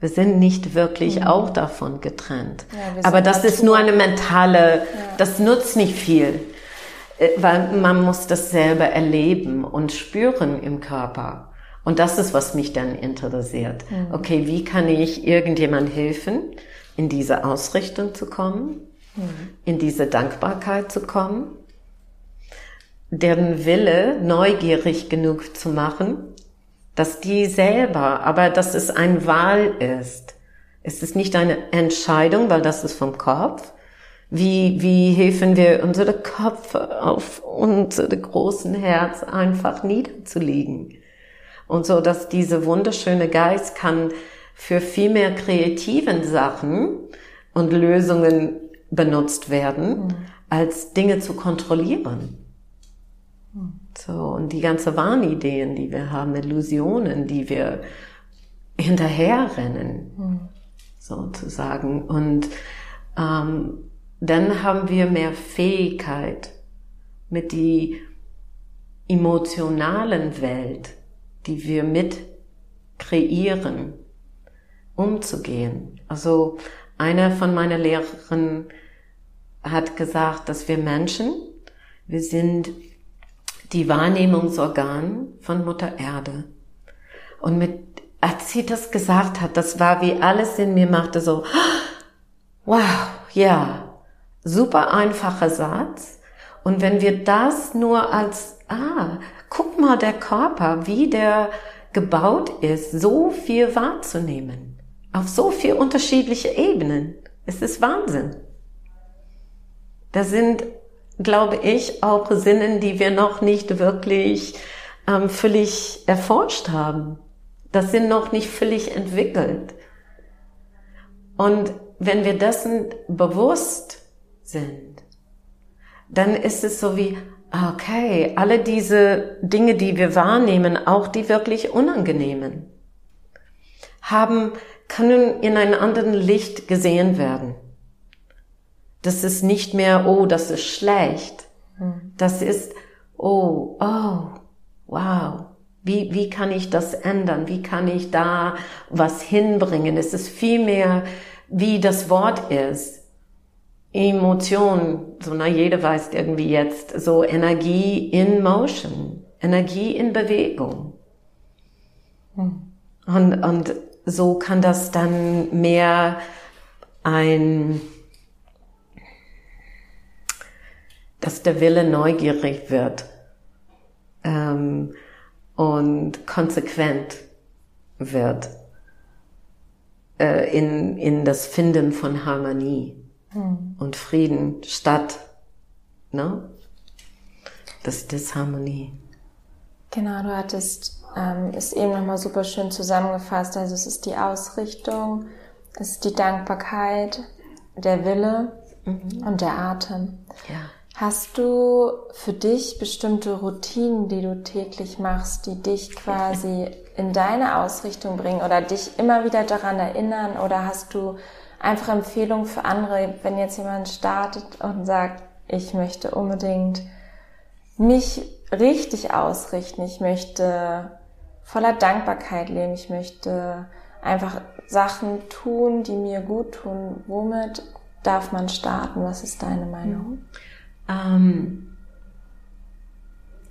Wir sind nicht wirklich mhm. auch davon getrennt. Ja, Aber das Natur. ist nur eine mentale, ja. das nutzt nicht viel, äh, weil man muss das selber erleben und spüren im Körper. Und das ist, was mich dann interessiert. Mhm. Okay, wie kann ich irgendjemand helfen, in diese Ausrichtung zu kommen, mhm. in diese Dankbarkeit zu kommen, deren Wille neugierig genug zu machen, dass die selber, aber dass es ein Wahl ist. Es ist nicht eine Entscheidung, weil das ist vom Kopf. Wie, wie helfen wir unsere Köpfe auf unsere großen Herz einfach niederzulegen? Und so, dass diese wunderschöne Geist kann für viel mehr kreativen Sachen und Lösungen benutzt werden, mhm. als Dinge zu kontrollieren. Mhm. So, und die ganze Wahnideen, die wir haben, Illusionen, die wir hinterherrennen, mhm. sozusagen. Und ähm, dann haben wir mehr Fähigkeit, mit die emotionalen Welt, die wir mit kreieren, umzugehen. Also einer von meiner Lehrerinnen hat gesagt, dass wir Menschen, wir sind die Wahrnehmungsorgan von Mutter Erde. Und mit, als sie das gesagt hat, das war wie alles in mir machte so, wow, ja, super einfacher Satz. Und wenn wir das nur als, ah, guck mal der Körper, wie der gebaut ist, so viel wahrzunehmen. Auf so viel unterschiedliche Ebenen. Es ist Wahnsinn. Das sind, glaube ich, auch Sinnen, die wir noch nicht wirklich ähm, völlig erforscht haben. Das sind noch nicht völlig entwickelt. Und wenn wir dessen bewusst sind, dann ist es so wie, okay, alle diese Dinge, die wir wahrnehmen, auch die wirklich unangenehmen, haben, können in einem anderen Licht gesehen werden. Das ist nicht mehr, oh, das ist schlecht. Das ist, oh, oh, wow. Wie, wie kann ich das ändern? Wie kann ich da was hinbringen? Es ist viel mehr, wie das Wort ist. Emotion, so na jeder weiß irgendwie jetzt, so Energie in Motion, Energie in Bewegung. Hm. Und, und so kann das dann mehr ein, dass der Wille neugierig wird ähm, und konsequent wird äh, in, in das Finden von Harmonie hm. und Frieden statt ne? das Disharmonie. Genau, du hattest ähm, ist eben nochmal super schön zusammengefasst. Also es ist die Ausrichtung, es ist die Dankbarkeit, der Wille mhm. und der Atem. Ja. Hast du für dich bestimmte Routinen, die du täglich machst, die dich quasi in deine Ausrichtung bringen oder dich immer wieder daran erinnern? Oder hast du einfach Empfehlungen für andere, wenn jetzt jemand startet und sagt, ich möchte unbedingt mich richtig ausrichten, ich möchte voller Dankbarkeit leben, ich möchte einfach Sachen tun, die mir gut tun. Womit darf man starten? Was ist deine Meinung? Ähm,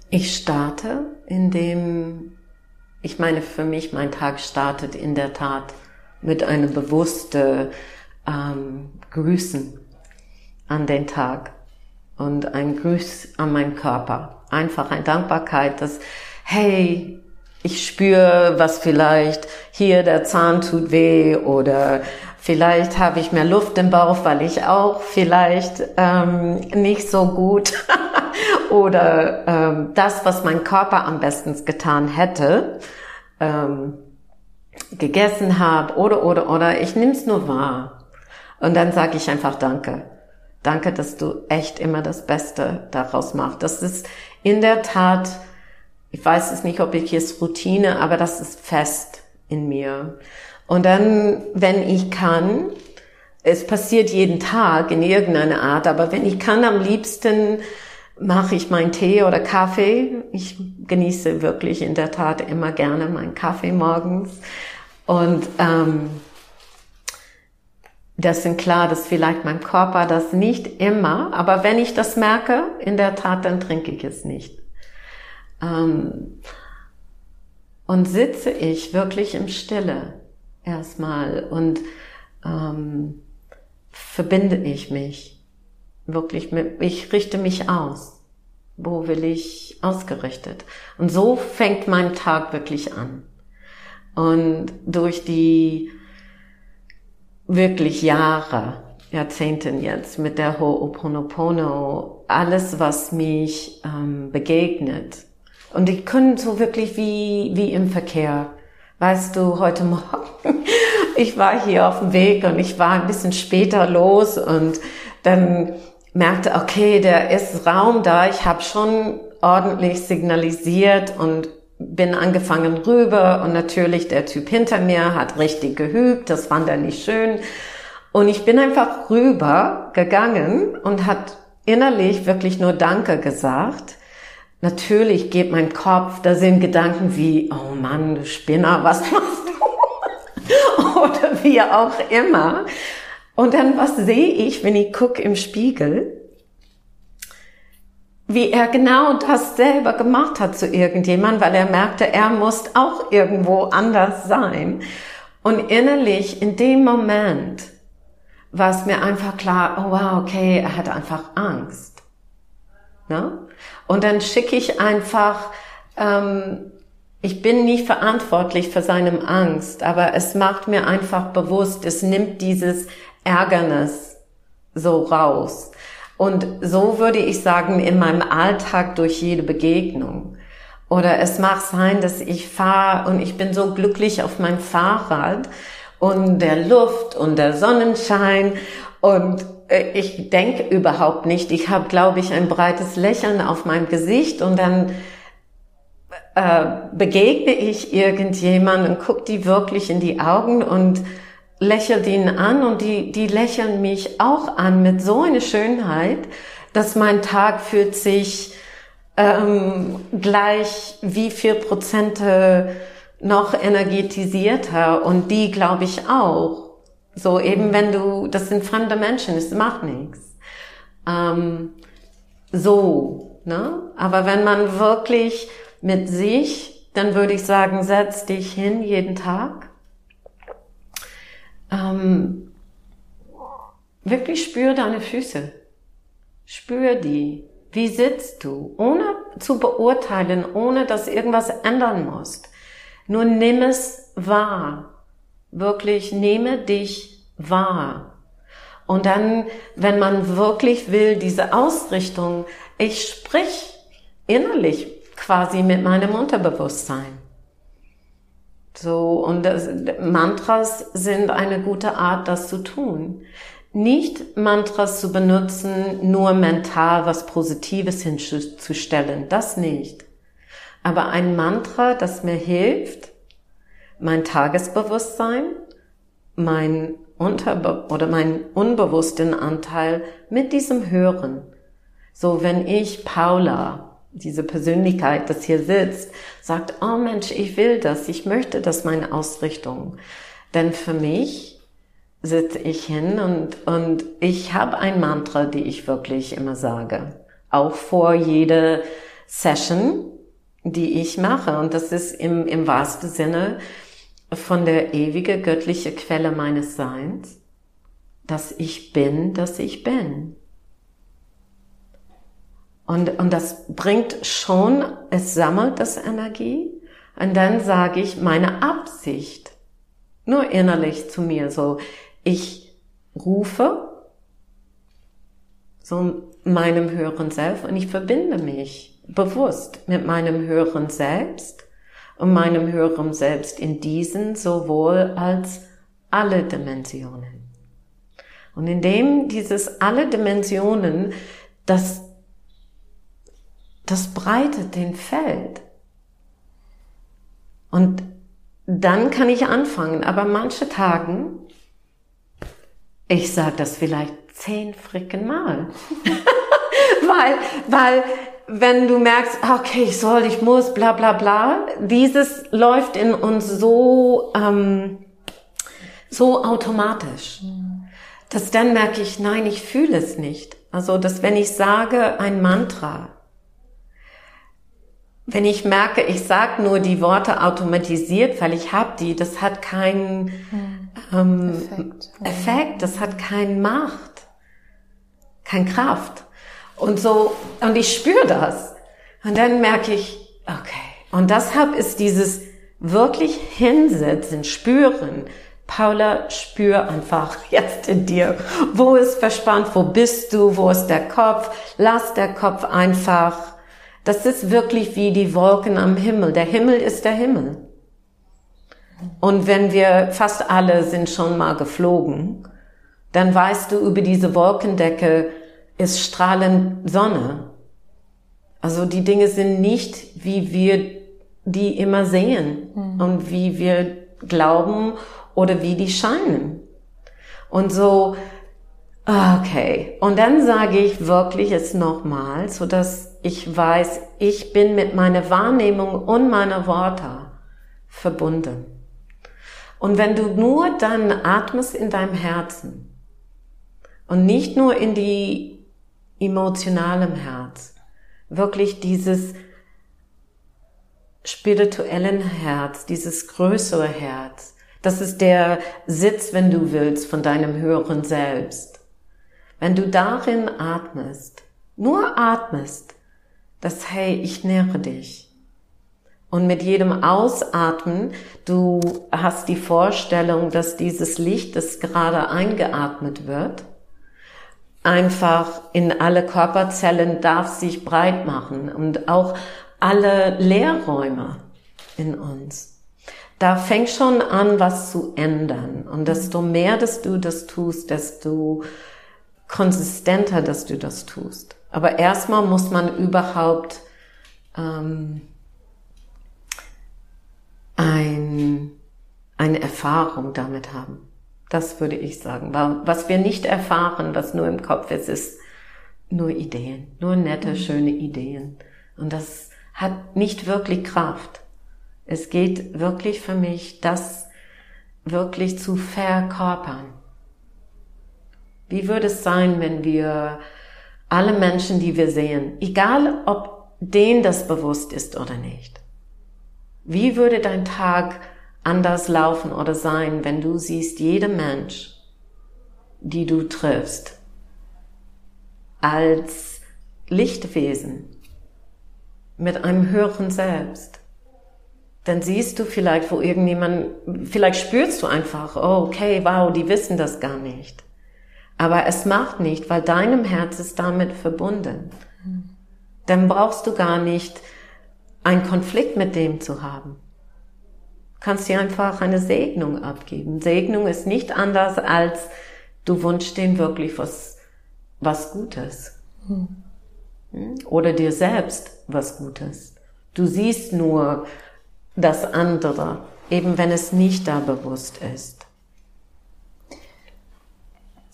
ich starte, indem, ich meine, für mich, mein Tag startet in der Tat mit einem bewussten ähm, Grüßen an den Tag und ein Grüß an meinen Körper. Einfach eine Dankbarkeit, dass, hey, ich spüre, was vielleicht hier der Zahn tut weh oder vielleicht habe ich mehr Luft im Bauch, weil ich auch vielleicht ähm, nicht so gut oder ähm, das, was mein Körper am besten getan hätte, ähm, gegessen habe oder oder oder ich nehme es nur wahr und dann sage ich einfach Danke. Danke, dass du echt immer das Beste daraus machst. Das ist in der Tat ich weiß es nicht, ob ich es Routine, aber das ist fest in mir. Und dann, wenn ich kann, es passiert jeden Tag in irgendeiner Art, aber wenn ich kann, am liebsten mache ich meinen Tee oder Kaffee. Ich genieße wirklich in der Tat immer gerne meinen Kaffee morgens. Und ähm, das sind klar, dass vielleicht mein Körper das nicht immer, aber wenn ich das merke, in der Tat, dann trinke ich es nicht. Ähm, und sitze ich wirklich im Stille erstmal und ähm, verbinde ich mich wirklich mit, ich richte mich aus. Wo will ich ausgerichtet? Und so fängt mein Tag wirklich an. Und durch die wirklich Jahre, Jahrzehnten jetzt mit der Ho'oponopono, alles, was mich ähm, begegnet. Und die können so wirklich wie, wie im Verkehr. Weißt du, heute Morgen, ich war hier auf dem Weg und ich war ein bisschen später los und dann merkte, okay, der ist Raum da. Ich habe schon ordentlich signalisiert und bin angefangen rüber und natürlich der Typ hinter mir hat richtig geübt, das fand er nicht schön. Und ich bin einfach rüber gegangen und hat innerlich wirklich nur Danke gesagt. Natürlich geht mein Kopf, da sind Gedanken wie, oh Mann, du Spinner, was machst du? Oder wie auch immer. Und dann, was sehe ich, wenn ich gucke im Spiegel? Wie er genau das selber gemacht hat zu irgendjemand, weil er merkte, er muss auch irgendwo anders sein. Und innerlich, in dem Moment, war es mir einfach klar, oh wow, okay, er hat einfach Angst. Ne? Und dann schicke ich einfach, ähm, ich bin nicht verantwortlich für seinem Angst, aber es macht mir einfach bewusst, es nimmt dieses Ärgernis so raus. Und so würde ich sagen, in meinem Alltag durch jede Begegnung. Oder es mag sein, dass ich fahre und ich bin so glücklich auf meinem Fahrrad und der Luft und der Sonnenschein und äh, ich denke überhaupt nicht. Ich habe, glaube ich, ein breites Lächeln auf meinem Gesicht und dann äh, begegne ich irgendjemanden und gucke die wirklich in die Augen und lächelt ihn an und die, die lächeln mich auch an mit so einer Schönheit, dass mein Tag fühlt sich ähm, gleich wie viel Prozente noch energetisierter und die glaube ich auch. So eben wenn du, das sind fremde Menschen, es macht nichts. Ähm, so, ne? Aber wenn man wirklich mit sich, dann würde ich sagen, setz dich hin jeden Tag ähm, wirklich spür deine Füße. Spür die. Wie sitzt du? Ohne zu beurteilen, ohne dass irgendwas ändern musst. Nur nimm es wahr. Wirklich nehme dich wahr. Und dann, wenn man wirklich will, diese Ausrichtung, ich sprich innerlich quasi mit meinem Unterbewusstsein. So, und das, Mantras sind eine gute Art, das zu tun. Nicht Mantras zu benutzen, nur mental was Positives hinzustellen, das nicht. Aber ein Mantra, das mir hilft, mein Tagesbewusstsein, mein Unterbe oder mein unbewussten Anteil mit diesem Hören. So, wenn ich Paula diese Persönlichkeit, das hier sitzt, sagt, oh Mensch, ich will das, ich möchte das meine Ausrichtung. Denn für mich sitze ich hin und, und ich habe ein Mantra, die ich wirklich immer sage. Auch vor jeder Session, die ich mache. Und das ist im, im wahrsten Sinne von der ewige göttliche Quelle meines Seins, dass ich bin, dass ich bin. Und, und das bringt schon, es sammelt das Energie. Und dann sage ich meine Absicht, nur innerlich zu mir so, ich rufe so meinem höheren Selbst und ich verbinde mich bewusst mit meinem höheren Selbst und meinem höheren Selbst in diesen sowohl als alle Dimensionen. Und indem dieses alle Dimensionen, das das breitet den Feld. Und dann kann ich anfangen. Aber manche Tagen, ich sage das vielleicht zehn fricken Mal. weil, weil, wenn du merkst, okay, ich soll, ich muss, bla bla bla, dieses läuft in uns so, ähm, so automatisch. Dass dann merke ich, nein, ich fühle es nicht. Also, dass wenn ich sage ein Mantra, wenn ich merke, ich sage nur die Worte automatisiert, weil ich habe die, das hat keinen ähm, Effekt. Effekt, das hat keine Macht, keine Kraft. Und so, und ich spüre das. Und dann merke ich, okay. Und deshalb ist dieses wirklich hinsetzen, spüren. Paula, spür einfach jetzt in dir. Wo ist verspannt? Wo bist du? Wo ist der Kopf? Lass der Kopf einfach. Das ist wirklich wie die Wolken am Himmel. Der Himmel ist der Himmel. Und wenn wir, fast alle sind schon mal geflogen, dann weißt du, über diese Wolkendecke ist strahlend Sonne. Also die Dinge sind nicht, wie wir die immer sehen mhm. und wie wir glauben oder wie die scheinen. Und so, okay. Und dann sage ich wirklich es nochmal, so dass ich weiß, ich bin mit meiner Wahrnehmung und meiner Worte verbunden. Und wenn du nur dann atmest in deinem Herzen und nicht nur in die emotionalem Herz, wirklich dieses spirituellen Herz, dieses größere Herz, das ist der Sitz, wenn du willst, von deinem höheren Selbst. Wenn du darin atmest, nur atmest, dass, hey, ich nähere dich. Und mit jedem Ausatmen, du hast die Vorstellung, dass dieses Licht, das gerade eingeatmet wird, einfach in alle Körperzellen darf sich breit machen und auch alle Leerräume in uns da fängt schon an, was zu ändern. Und desto mehr, dass du das tust, desto konsistenter, dass du das tust. Aber erstmal muss man überhaupt ähm, ein, eine Erfahrung damit haben. Das würde ich sagen. Was wir nicht erfahren, was nur im Kopf ist, ist nur Ideen, nur nette, mhm. schöne Ideen. Und das hat nicht wirklich Kraft. Es geht wirklich für mich, das wirklich zu verkörpern. Wie würde es sein, wenn wir alle Menschen, die wir sehen, egal ob denen das bewusst ist oder nicht, wie würde dein Tag anders laufen oder sein, wenn du siehst, jeder Mensch, die du triffst, als Lichtwesen mit einem höheren Selbst dann siehst du vielleicht, wo irgendjemand, vielleicht spürst du einfach, oh, okay, wow, die wissen das gar nicht. Aber es macht nicht, weil deinem Herz ist damit verbunden. Dann brauchst du gar nicht einen Konflikt mit dem zu haben. Du kannst dir einfach eine Segnung abgeben. Segnung ist nicht anders als du wünschst dem wirklich was, was Gutes. Hm? Oder dir selbst was Gutes. Du siehst nur, das andere, eben wenn es nicht da bewusst ist.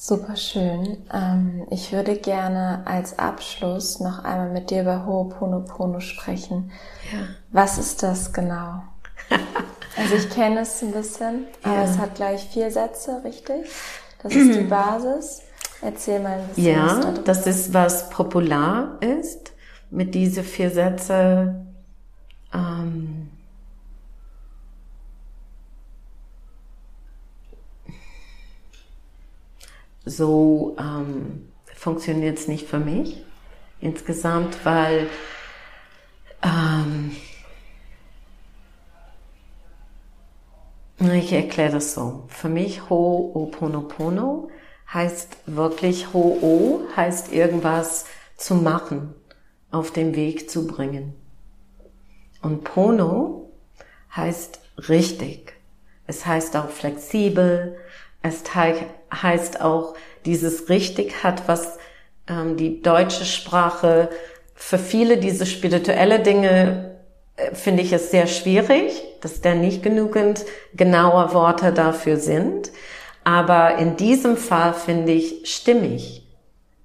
Super schön. Ähm, ich würde gerne als Abschluss noch einmal mit dir über Ho'oponopono sprechen. Ja. Was ist das genau? also ich kenne es ein bisschen, aber ja. es hat gleich vier Sätze, richtig? Das ist die Basis. Erzähl mal ein bisschen. Ja, was das ist, was popular ist. Mit diese vier Sätze ähm, so ähm, funktioniert es nicht für mich insgesamt, weil ähm, ich erkläre das so. Für mich Ho'oponopono heißt wirklich Ho'o heißt irgendwas zu machen, auf dem Weg zu bringen. Und Pono heißt richtig. Es heißt auch flexibel. Es heißt auch, dieses richtig hat, was ähm, die deutsche Sprache für viele diese spirituelle Dinge äh, finde ich es sehr schwierig, dass da nicht genügend genaue Worte dafür sind. Aber in diesem Fall finde ich stimmig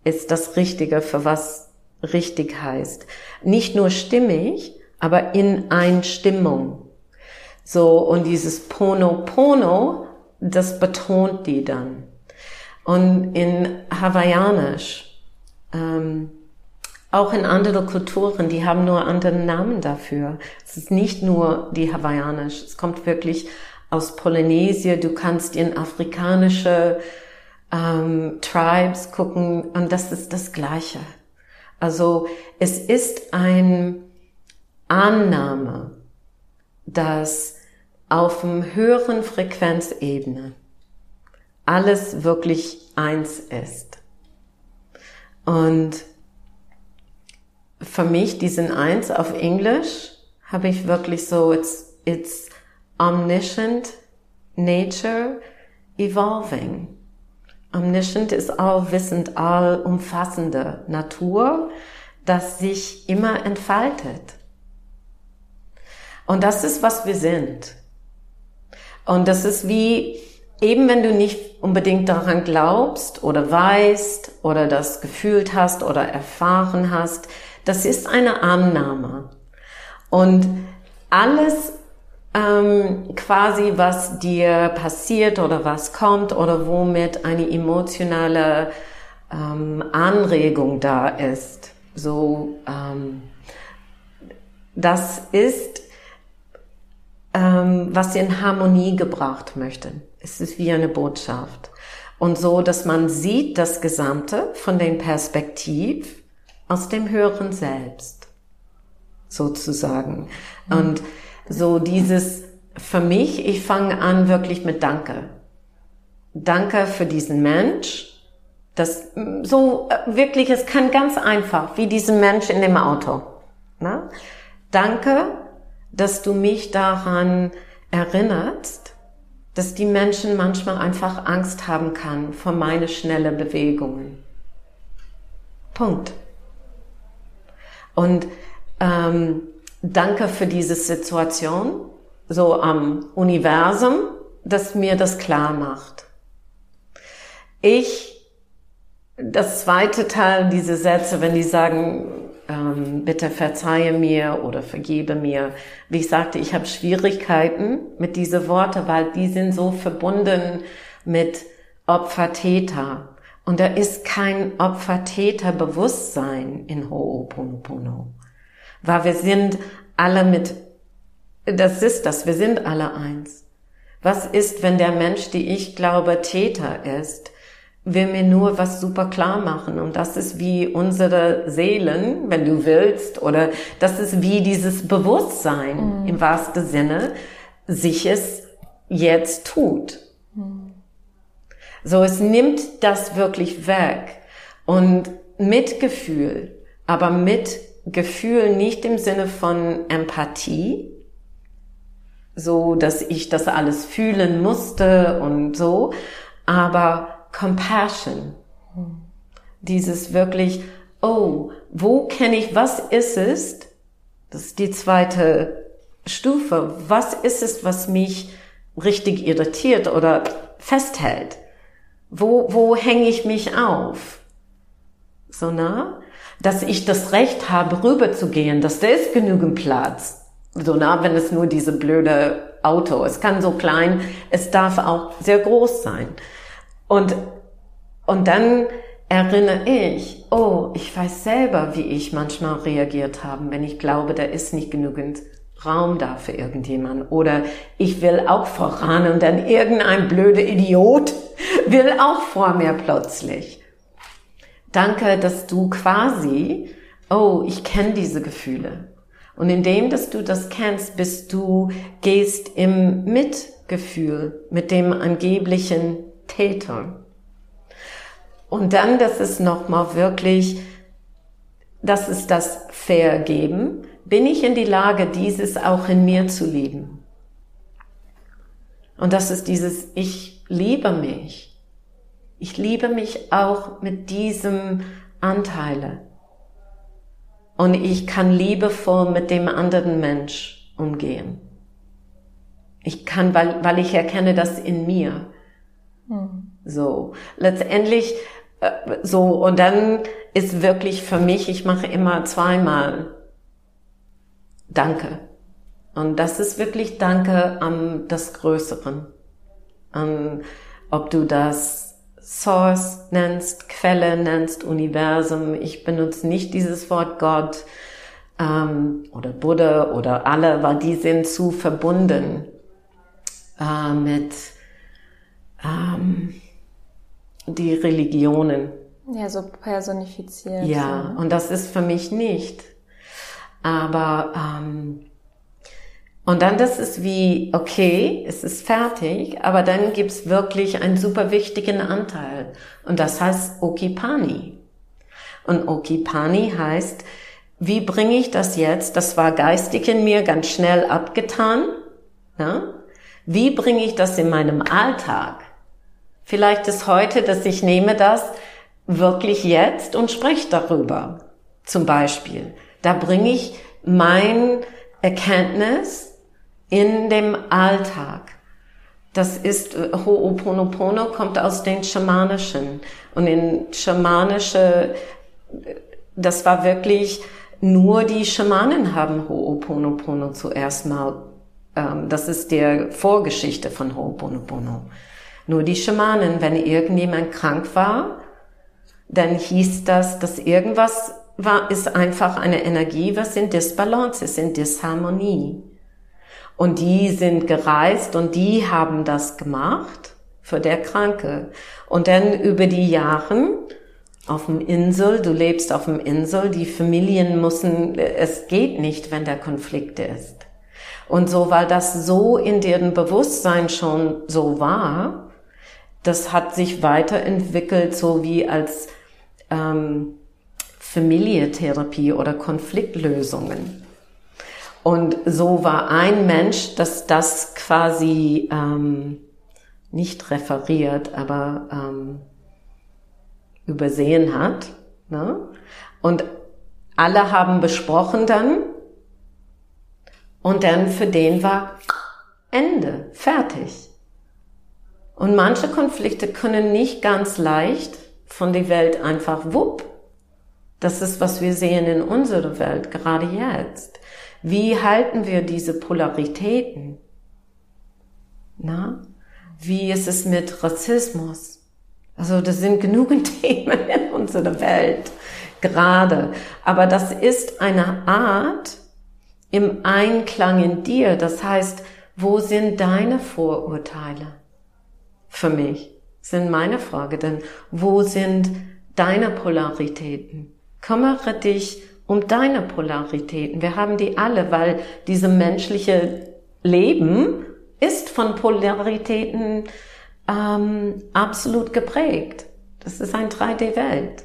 ist das Richtige, für was richtig heißt. Nicht nur stimmig, aber in Einstimmung. So, und dieses Pono Pono, das betont die dann. Und in Hawaiianisch, ähm, auch in andere Kulturen, die haben nur anderen Namen dafür. Es ist nicht nur die Hawaiianisch, es kommt wirklich aus Polynesien. Du kannst in afrikanische ähm, Tribes gucken und das ist das Gleiche. Also es ist ein Annahme, dass auf dem höheren Frequenzebene alles wirklich eins ist. Und für mich diesen eins auf Englisch habe ich wirklich so, it's, it's omniscient nature evolving. Omniscient ist allwissend, allumfassende Natur, das sich immer entfaltet. Und das ist, was wir sind. Und das ist wie, eben wenn du nicht unbedingt daran glaubst oder weißt oder das gefühlt hast oder erfahren hast, das ist eine Annahme. Und alles ähm, quasi, was dir passiert oder was kommt oder womit eine emotionale ähm, Anregung da ist, so ähm, das ist, ähm, was in Harmonie gebracht möchte. Es ist wie eine Botschaft. Und so, dass man sieht das Gesamte von dem Perspektiv aus dem höheren Selbst, sozusagen. Mhm. Und so dieses, für mich, ich fange an wirklich mit Danke. Danke für diesen Mensch. Das, so, äh, wirklich, es kann ganz einfach, wie diesen Mensch in dem Auto. Na? Danke, dass du mich daran erinnerst, dass die Menschen manchmal einfach Angst haben kann vor meine schnelle Bewegungen. Punkt. Und ähm, danke für diese Situation, so am Universum, das mir das klar macht. Ich, das zweite Teil, diese Sätze, wenn die sagen, ähm, bitte verzeihe mir oder vergebe mir. Wie ich sagte, ich habe Schwierigkeiten mit diese Worte, weil die sind so verbunden mit Opfer-Täter. Und da ist kein Opfer-Täter-Bewusstsein in Ho'oponopono. Weil wir sind alle mit, das ist das, wir sind alle eins. Was ist, wenn der Mensch, die ich glaube, Täter ist, will mir nur was super klar machen. Und das ist wie unsere Seelen, wenn du willst, oder das ist wie dieses Bewusstsein mhm. im wahrsten Sinne, sich es jetzt tut. Mhm. So, es nimmt das wirklich weg. Und Mitgefühl, aber mit Gefühl nicht im Sinne von Empathie, so dass ich das alles fühlen musste und so, aber Compassion. Dieses wirklich, oh, wo kenne ich, was ist es? Das ist die zweite Stufe. Was ist es, was mich richtig irritiert oder festhält? Wo, wo hänge ich mich auf? So nah, dass ich das Recht habe, rüber zu gehen, dass da ist genügend Platz. So nah, wenn es nur diese blöde Auto. Es kann so klein, es darf auch sehr groß sein. Und, und dann erinnere ich, oh, ich weiß selber, wie ich manchmal reagiert habe, wenn ich glaube, da ist nicht genügend Raum da für irgendjemand. Oder ich will auch voran und dann irgendein blöder Idiot will auch vor mir plötzlich. Danke, dass du quasi, oh, ich kenne diese Gefühle. Und indem, dass du das kennst, bist du, gehst im Mitgefühl mit dem angeblichen Täter. Und dann, das ist nochmal wirklich, das ist das Vergeben. Bin ich in die Lage, dieses auch in mir zu lieben? Und das ist dieses, ich liebe mich. Ich liebe mich auch mit diesem Anteile. Und ich kann liebevoll mit dem anderen Mensch umgehen. Ich kann, weil, weil ich erkenne das in mir. Mhm. So, letztendlich äh, so und dann ist wirklich für mich, ich mache immer zweimal Danke. Und das ist wirklich Danke am das Größeren. An, ob du das Source nennst, Quelle nennst, Universum. Ich benutze nicht dieses Wort Gott ähm, oder Buddha oder alle, weil die sind zu verbunden äh, mit ähm, die Religionen. Ja, so personifiziert. Ja, so. und das ist für mich nicht. Aber ähm, Und dann das ist wie, okay, es ist fertig, aber dann gibt's wirklich einen super wichtigen Anteil. Und das heißt Okipani. Und Okipani heißt, wie bringe ich das jetzt? Das war geistig in mir ganz schnell abgetan. Ja? Wie bringe ich das in meinem Alltag? Vielleicht ist heute, dass ich nehme das wirklich jetzt und spreche darüber. Zum Beispiel. Da bringe ich mein Erkenntnis in dem Alltag. Das ist, Ho'oponopono kommt aus den Schamanischen. Und in Schamanische, das war wirklich, nur die Schamanen haben Ho'oponopono zuerst mal. Ähm, das ist der Vorgeschichte von Ho'oponopono. Nur die Schamanen, wenn irgendjemand krank war, dann hieß das, dass irgendwas war, ist einfach eine Energie, was in Disbalance ist, in Disharmonie. Und die sind gereist und die haben das gemacht für der Kranke. Und dann über die Jahren auf dem Insel, du lebst auf dem Insel, die Familien müssen, es geht nicht, wenn der Konflikt ist. Und so, weil das so in deren Bewusstsein schon so war, das hat sich weiterentwickelt, so wie als ähm, Familientherapie oder Konfliktlösungen. Und so war ein Mensch, dass das quasi ähm, nicht referiert, aber ähm, übersehen hat. Ne? Und alle haben besprochen dann. Und dann für den war Ende, fertig. Und manche Konflikte können nicht ganz leicht von der Welt einfach wupp. Das ist, was wir sehen in unserer Welt, gerade jetzt. Wie halten wir diese Polaritäten? Na? Wie ist es mit Rassismus? Also das sind genügend Themen in unserer Welt gerade. Aber das ist eine Art im Einklang in dir. Das heißt, wo sind deine Vorurteile? Für mich sind meine Frage denn, wo sind deine Polaritäten? Kümmere dich um deine Polaritäten. Wir haben die alle, weil diese menschliche Leben ist von Polaritäten ähm, absolut geprägt. Das ist ein 3D-Welt.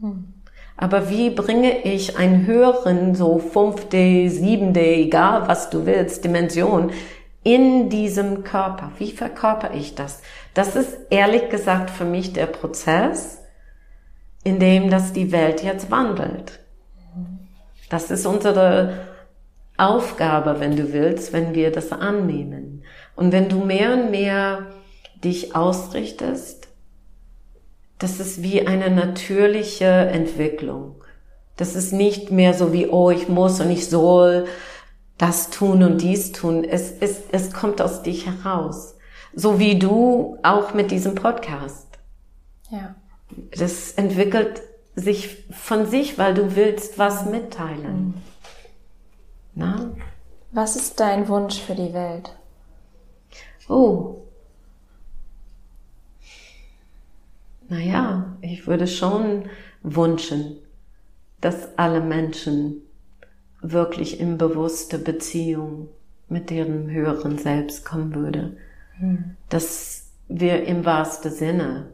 Hm. Aber wie bringe ich einen höheren, so 5D, 7D, egal was du willst, Dimension in diesem Körper? Wie verkörper ich das? Das ist ehrlich gesagt für mich der Prozess, in dem das die Welt jetzt wandelt. Das ist unsere Aufgabe, wenn du willst, wenn wir das annehmen. Und wenn du mehr und mehr dich ausrichtest, das ist wie eine natürliche Entwicklung. Das ist nicht mehr so wie, oh, ich muss und ich soll das tun und dies tun. Es, es, es kommt aus dich heraus. So wie du auch mit diesem Podcast. Ja. Das entwickelt sich von sich, weil du willst was mitteilen. Mhm. Na? Was ist dein Wunsch für die Welt? Oh. Naja, ich würde schon wünschen, dass alle Menschen wirklich in bewusste Beziehung mit ihrem höheren Selbst kommen würde. Mhm. Dass wir im wahrsten Sinne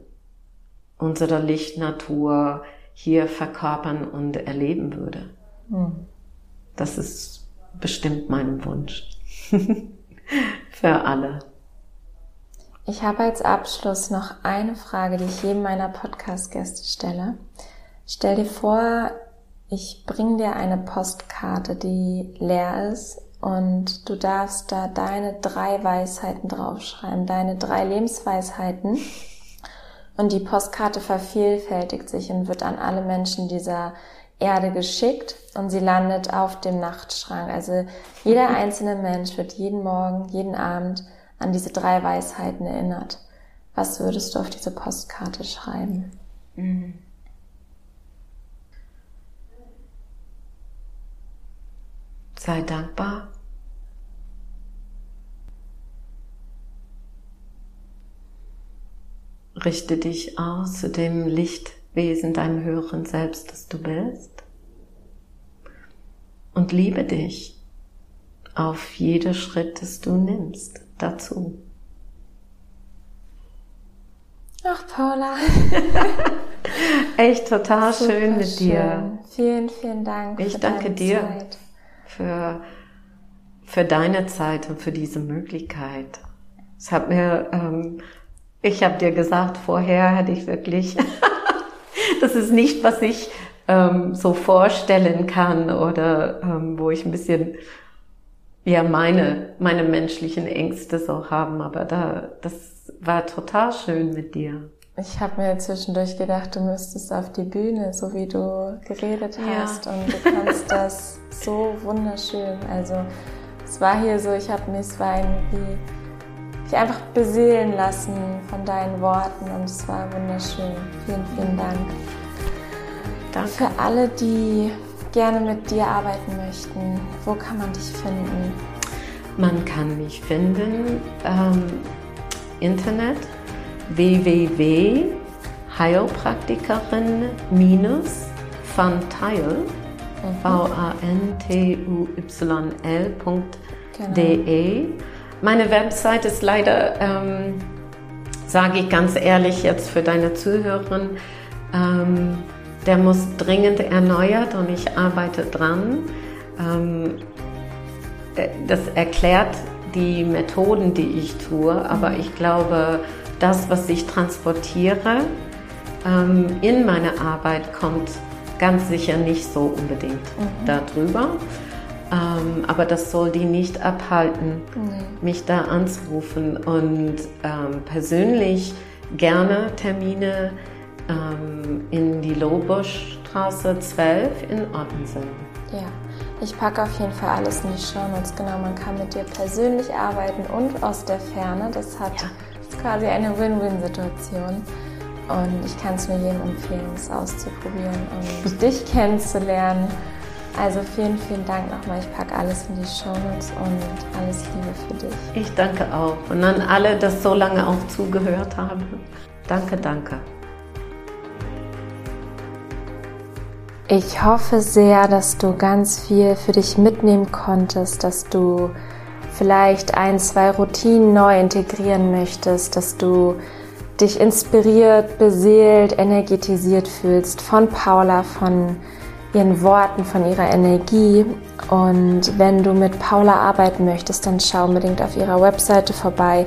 unserer Lichtnatur hier verkörpern und erleben würde. Hm. Das ist bestimmt mein Wunsch. Für alle. Ich habe als Abschluss noch eine Frage, die ich jedem meiner Podcast-Gäste stelle. Stell dir vor, ich bringe dir eine Postkarte, die leer ist und du darfst da deine drei Weisheiten draufschreiben, deine drei Lebensweisheiten und die Postkarte vervielfältigt sich und wird an alle Menschen dieser Erde geschickt und sie landet auf dem Nachtschrank. Also jeder einzelne Mensch wird jeden Morgen, jeden Abend an diese drei Weisheiten erinnert. Was würdest du auf diese Postkarte schreiben? Mhm. Sei dankbar Richte dich aus zu dem Lichtwesen, deinem höheren Selbst, das du bist. Und liebe dich auf jeden Schritt, das du nimmst dazu. Ach, Paula. Echt total Super schön mit schön. dir. Vielen, vielen Dank. Ich danke dir Zeit. Für, für deine Zeit und für diese Möglichkeit. Es hat mir, ähm, ich habe dir gesagt, vorher hätte ich wirklich, das ist nicht, was ich ähm, so vorstellen kann oder ähm, wo ich ein bisschen ja meine meine menschlichen Ängste so haben, aber da das war total schön mit dir. Ich habe mir zwischendurch gedacht, du müsstest auf die Bühne, so wie du geredet hast ja. und du kannst das so wunderschön. Also es war hier so, ich habe mich, es war irgendwie mich einfach beseelen lassen von deinen Worten und es war wunderschön. Vielen, vielen Dank. Danke. Für alle, die gerne mit dir arbeiten möchten, wo kann man dich finden? Man kann mich finden ähm, Internet www.heilpraktikerin-vantyl V-A-N-T-U-Y-L.de genau. Meine Website ist leider, ähm, sage ich ganz ehrlich jetzt für deine Zuhörerin, ähm, der muss dringend erneuert und ich arbeite dran. Ähm, äh, das erklärt die Methoden, die ich tue, aber ich glaube, das, was ich transportiere ähm, in meine Arbeit, kommt ganz sicher nicht so unbedingt mhm. darüber. Ähm, aber das soll die nicht abhalten, nee. mich da anzurufen und ähm, persönlich gerne Termine ähm, in die Lohbuschstraße 12 in Ottensen. Ja, ich packe auf jeden Fall alles in die Show Notes. Genau, man kann mit dir persönlich arbeiten und aus der Ferne. Das hat ja. Quasi eine Win-Win-Situation. Und ich kann es nur jedem empfehlen, es auszuprobieren und dich kennenzulernen. Also vielen, vielen Dank nochmal. Ich packe alles in die Show Notes und alles Liebe für dich. Ich danke auch. Und an alle, das so lange auch zugehört haben. Danke, danke. Ich hoffe sehr, dass du ganz viel für dich mitnehmen konntest, dass du vielleicht ein, zwei Routinen neu integrieren möchtest, dass du dich inspiriert, beseelt, energetisiert fühlst von Paula, von ihren Worten, von ihrer Energie. Und wenn du mit Paula arbeiten möchtest, dann schau unbedingt auf ihrer Webseite vorbei,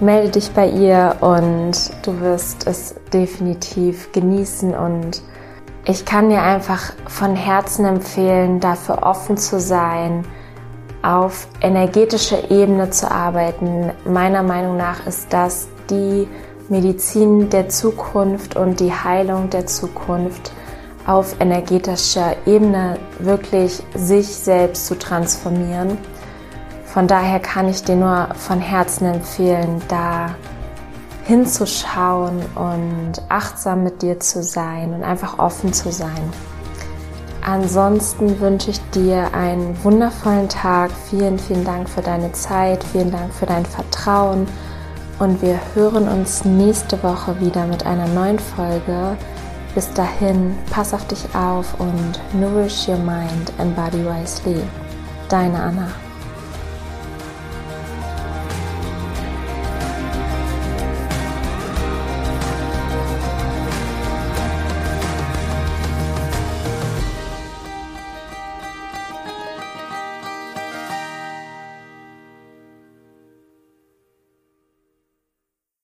melde dich bei ihr und du wirst es definitiv genießen und ich kann dir einfach von Herzen empfehlen, dafür offen zu sein, auf energetischer Ebene zu arbeiten. Meiner Meinung nach ist das die Medizin der Zukunft und die Heilung der Zukunft auf energetischer Ebene wirklich sich selbst zu transformieren. Von daher kann ich dir nur von Herzen empfehlen, da hinzuschauen und achtsam mit dir zu sein und einfach offen zu sein. Ansonsten wünsche ich dir einen wundervollen Tag. Vielen, vielen Dank für deine Zeit. Vielen Dank für dein Vertrauen. Und wir hören uns nächste Woche wieder mit einer neuen Folge. Bis dahin, pass auf dich auf und nourish your mind and body wisely. Deine Anna.